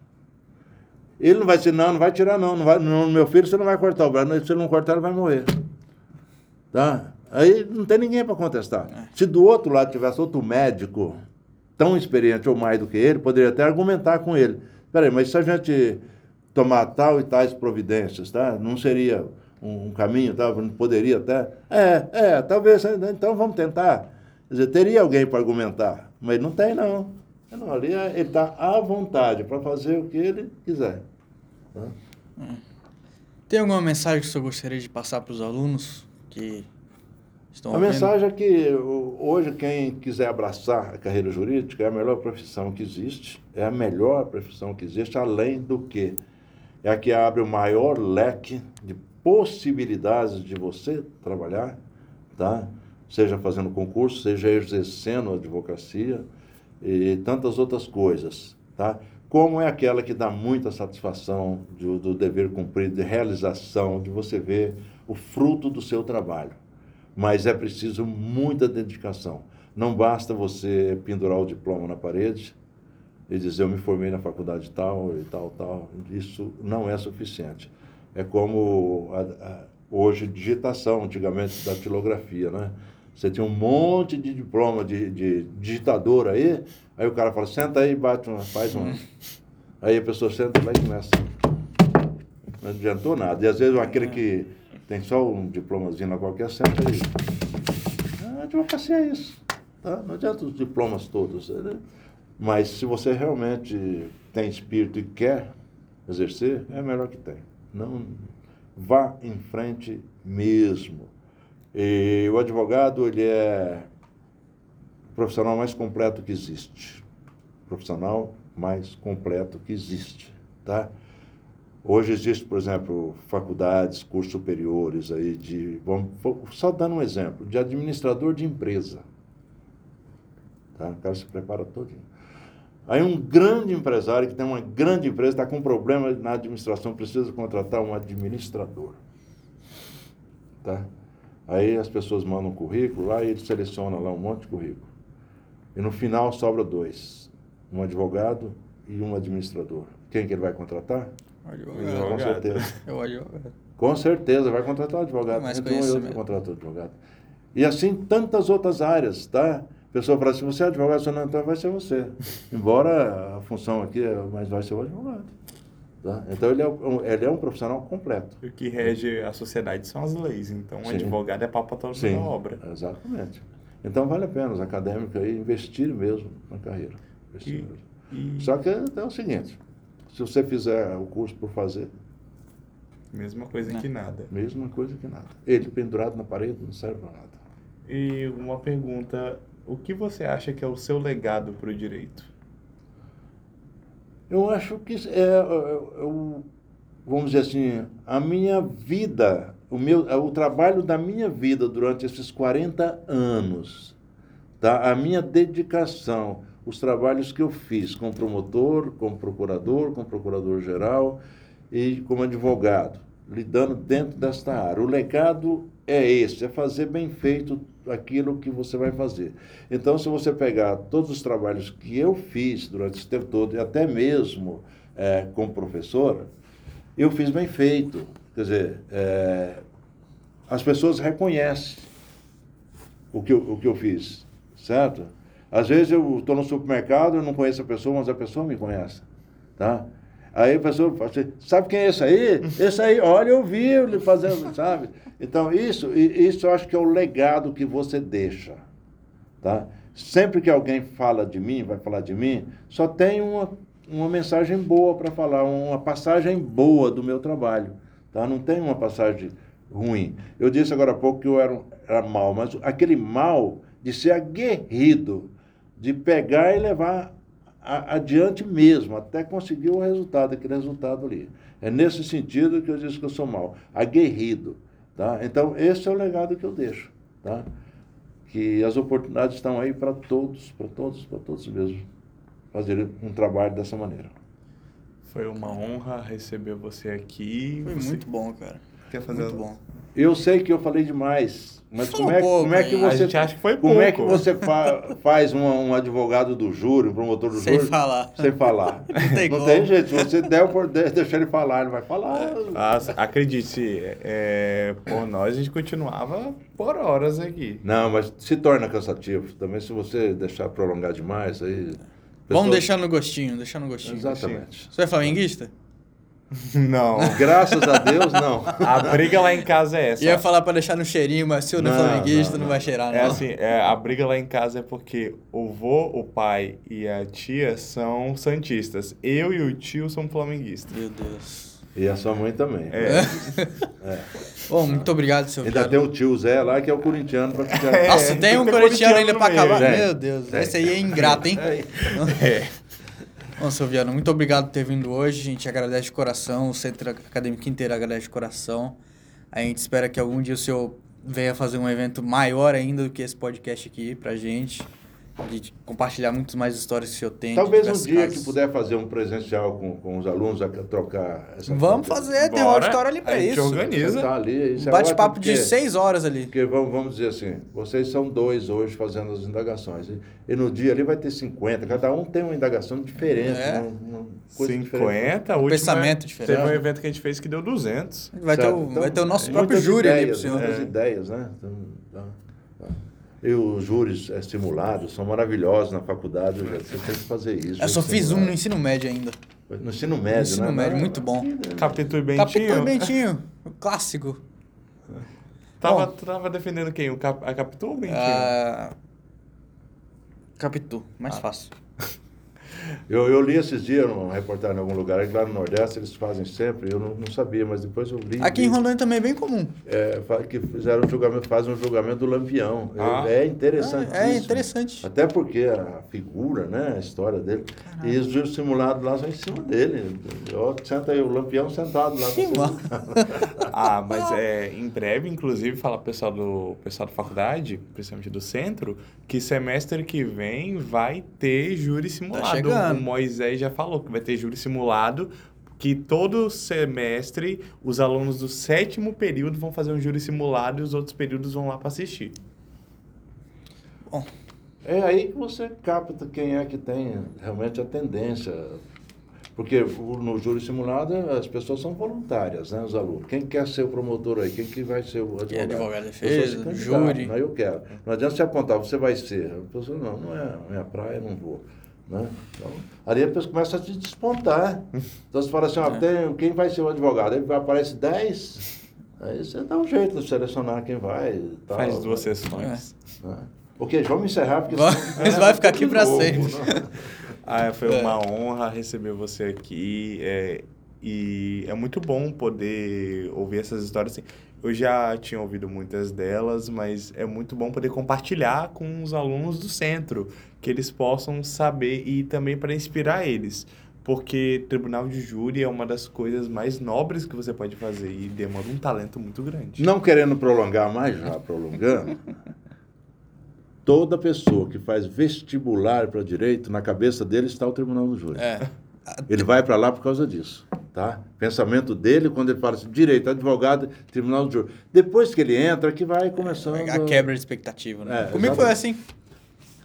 Ele não vai dizer, não, não vai tirar não, não vai, não, meu filho você não vai cortar o braço, se você não cortar ele vai morrer. Tá? Aí não tem ninguém para contestar. Se do outro lado tivesse outro médico, tão experiente ou mais do que ele, poderia até argumentar com ele. Peraí, mas se a gente tomar tal e tais providências, tá? Não seria um, um caminho, tá? Não poderia até. É, é, talvez. né? Então vamos tentar. Quer dizer, teria alguém para argumentar, mas não tem não. não ali é- ele está à vontade para fazer o que ele quiser. tá? Tem alguma mensagem que o senhor gostaria de passar para os alunos que estão A ouvindo? mensagem é que hoje quem quiser abraçar a carreira jurídica é a melhor profissão que existe, é a melhor profissão que existe, além do que é a que abre o maior leque de possibilidades de você trabalhar, tá? Seja fazendo concurso, seja exercendo advocacia e tantas outras coisas, tá? Como é aquela que dá muita satisfação do, do dever cumprido, de realização, de você ver o fruto do seu trabalho mas é preciso muita dedicação. Não basta você pendurar o diploma na parede e dizer eu me formei na faculdade tal e tal, tal. Isso não é suficiente. É como a- a- hoje digitação, antigamente da tilografia, né? Você tinha um monte de diploma de, de digitador aí, aí o cara fala, senta aí bate uma, faz uma. Aí a pessoa senta lá e começa. Não adiantou nada. E às vezes aquele que tem só um diplomazinho lá qualquer, senta aí. A advocacia é isso. Tá? Não adianta os diplomas todos. né? Mas se você realmente tem espírito e quer exercer, é melhor que tem. Não vá em frente mesmo. E o advogado, ele é o profissional mais completo que existe. Profissional mais completo que existe, tá? Hoje existe, por exemplo, faculdades, cursos superiores aí de, vamos, só dando um exemplo, de administrador de empresa. Tá? O cara se prepara todinho. Aí um grande empresário que tem uma grande empresa, está com um problema na administração, precisa contratar um administrador. Tá? Aí as pessoas mandam um currículo lá e ele seleciona lá um monte de currículo. E no final sobra dois, um advogado e um administrador. Quem que ele vai contratar? O O advogado. Com certeza. <laughs> É o advogado. Com certeza, vai contratar um advogado. Mais Entre um e outro conhecimento. contrata um advogado. E assim, tantas outras áreas, tá? A pessoa fala assim, você é advogado, você não, então vai ser você. <laughs> Embora a função aqui, é, mas vai ser o advogado. Tá? Então, ele é, um, ele é um profissional completo. O que rege a sociedade são as leis. Então, o Sim. advogado é pau pra toda a obra. exatamente. Então, vale a pena os acadêmicos aí investir mesmo na carreira. Investir E- mesmo. E Só que é o seguinte, se você fizer o curso por fazer, mesma coisa que nada. mesma coisa que nada. Ele pendurado na parede não serve para nada. E uma pergunta: o que você acha que é o seu legado para o direito? Eu acho que é, é, é o- vamos dizer assim, a minha vida, o, meu, é o trabalho da minha vida durante esses 40 anos, tá? a minha dedicação, os trabalhos que eu fiz como promotor, como procurador, como procurador-geral e como advogado, lidando dentro desta área. O legado é esse, é fazer bem feito aquilo que você vai fazer. Então, se você pegar todos os trabalhos que eu fiz durante esse tempo todo, e até mesmo eh, como professor, eu fiz bem feito. Quer dizer, eh, as pessoas reconhecem o que, eu, o que eu fiz, certo? Às vezes eu estou no supermercado, eu não conheço a pessoa, mas a pessoa me conhece, tá? Aí a pessoa fala assim, sabe quem é esse aí? <laughs> Esse aí, olha, eu vi ele fazendo, sabe? Então, isso, isso eu acho que é o legado que você deixa, tá? Sempre que alguém fala de mim, vai falar de mim, só tem uma, uma mensagem boa para falar, uma passagem boa do meu trabalho, tá? Não tem uma passagem ruim. Eu disse agora há pouco que eu era, era mal, mas aquele mal de ser aguerrido, de pegar e levar a- adiante mesmo, até conseguir o resultado, aquele resultado ali. É nesse sentido que eu disse que eu sou mal, aguerrido. Tá? Então, esse é o legado que eu deixo. Tá? Que as oportunidades estão aí para todos, para todos, para todos mesmo, fazerem um trabalho dessa maneira. Foi uma honra receber você aqui. Foi Você muito bom, cara. Quer fazer Muito bom. Eu sei que eu falei demais, mas como é, pouco, como é que? A você gente acha que foi como é que pouco. você fa- faz um, um advogado do júri, um promotor do Sem júri falar. sem falar? <laughs> Não tem como. jeito. Se você der deixar ele falar, ele vai falar. Nossa, acredite, é, por nós a gente continuava por horas aqui. Não, mas se torna cansativo. Também se você deixar prolongar demais, aí. Vamos pessoa- deixar no gostinho, deixar no gostinho. Exatamente. Você é flamenguista? <laughs> Não. Graças a Deus, não. A briga lá em casa é essa. Ia falar pra deixar no cheirinho, mas se eu não é flamenguista, não, não, não. vai cheirar, É não. assim, é, a briga lá em casa é porque o vô, o pai e a tia são santistas. Eu e o tio somos flamenguistas. Meu Deus. E a sua mãe também. É. Bom, muito obrigado, seu Ainda viado. tem o tio Zé lá, que é o corintiano. Pra ficar... É. Nossa, tem um corintiano ainda pra acabar. Meu Deus, esse aí é ingrato, hein? É. <laughs> <laughs> Bom, seu Viano, muito obrigado por ter vindo hoje. A gente agradece de coração, o Centro Acadêmico inteiro agradece de coração. A gente espera que algum dia o senhor venha fazer um evento maior ainda do que esse podcast aqui pra gente. De compartilhar muitas mais histórias que o senhor tem. de Talvez um dia casos. que puder fazer um presencial com, com os alunos, a trocar essa Vamos foto. fazer, tem um Bora. auditório ali pra A gente isso. organiza. Sentar ali, isso Um é bate-papo ótimo, de seis horas ali. Porque vamos, vamos dizer assim, vocês são dois hoje fazendo as indagações. E, e no dia ali vai ter 50, cada um tem uma indagação diferente. É. uma- uma coisa diferente. 50, a última, pensamento diferente. Teve um evento que a gente fez que deu 200. Vai ter, o, Então, vai ter o nosso é, próprio júri ali pro ideias, senhor. Muitas É. ideias, né? Então, tá, tá. E os júris é, simulados são maravilhosos na faculdade. eu já- Você tem que fazer isso. Eu só fiz um simulado. no ensino médio ainda. No ensino médio, No ensino né? médio, Mas- muito bom. Capitu e Bentinho. Capitu e Bentinho, o clássico. Tava, Bom. tava defendendo quem? O Cap, a Capitu ou o Bentinho? Ah, Capitu, mais Ah. fácil. <laughs> Eu, eu li esses dias numa reportagem em algum lugar, que lá no Nordeste eles fazem sempre, eu não, não sabia, mas depois eu li. Aqui em Rondônia também é bem comum. é, que fizeram um julgamento, fazem um julgamento do Lampião. É- Ah. É, interessante. É, é interessante. Até porque a figura, né, a história dele. E os juros simulados lá são em cima dele. Ó, senta aí, o Lampião sentado lá. Você- <laughs> Ah, mas é, em breve, inclusive, fala pro pessoal do pessoal da faculdade, principalmente do centro, que semestre que vem vai ter júri simulado. O Moisés já falou que vai ter júri simulado, que todo semestre os alunos do sétimo período vão fazer um júri simulado e os outros períodos vão lá para assistir. Bom, É aí que você capta quem é que tem realmente a tendência. Porque no júri simulado as pessoas são voluntárias, né, os alunos. Quem quer ser o promotor aí? Quem que vai ser o advogado? é advogado defesa, júri. Não, eu quero. Não adianta você apontar, você vai ser. A pessoa, não, não é a minha praia, não vou. Né? Então, ali a pessoa começa a se despontar. Então você fala assim, ó, É. tem, quem vai ser o advogado? Aí aparece 10, aí você dá um jeito de selecionar quem vai. Tal, Faz duas né? sessões. né? Ok, vamos encerrar, porque Vai- <laughs> Isso vai ficar aqui Novo, sempre. né? <laughs> Ah, foi É. uma honra receber você aqui. é, e é muito bom poder ouvir essas histórias. Assim. Eu já tinha ouvido muitas delas, mas é muito bom poder compartilhar com os alunos do centro, que eles possam saber e também para inspirar eles. Porque tribunal de júri é uma das coisas mais nobres que você pode fazer e demanda um talento muito grande. Não querendo prolongar mais, já prolongando, <laughs> toda pessoa que faz vestibular para direito, na cabeça dele está o tribunal do júri. é. Ele vai para lá por causa disso, tá? Pensamento dele quando ele fala assim, direito, advogado, tribunal do júri. Depois que ele entra, que vai começando... A quebra de expectativa, né? É, Comigo foi exatamente. assim.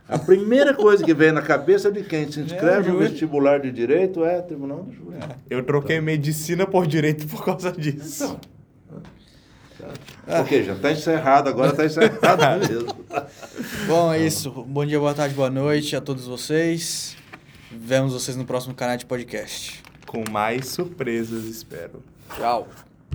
A primeira coisa que vem na cabeça de quem se inscreve É, no vestibular de direito é tribunal do júri. Eu troquei medicina por direito por causa disso. Então, Ok, já está encerrado, agora está encerrado <laughs> mesmo. Bom, é isso. Bom dia, boa tarde, boa noite a todos vocês. Vemos vocês no próximo canal de podcast. Com mais surpresas, espero. Tchau.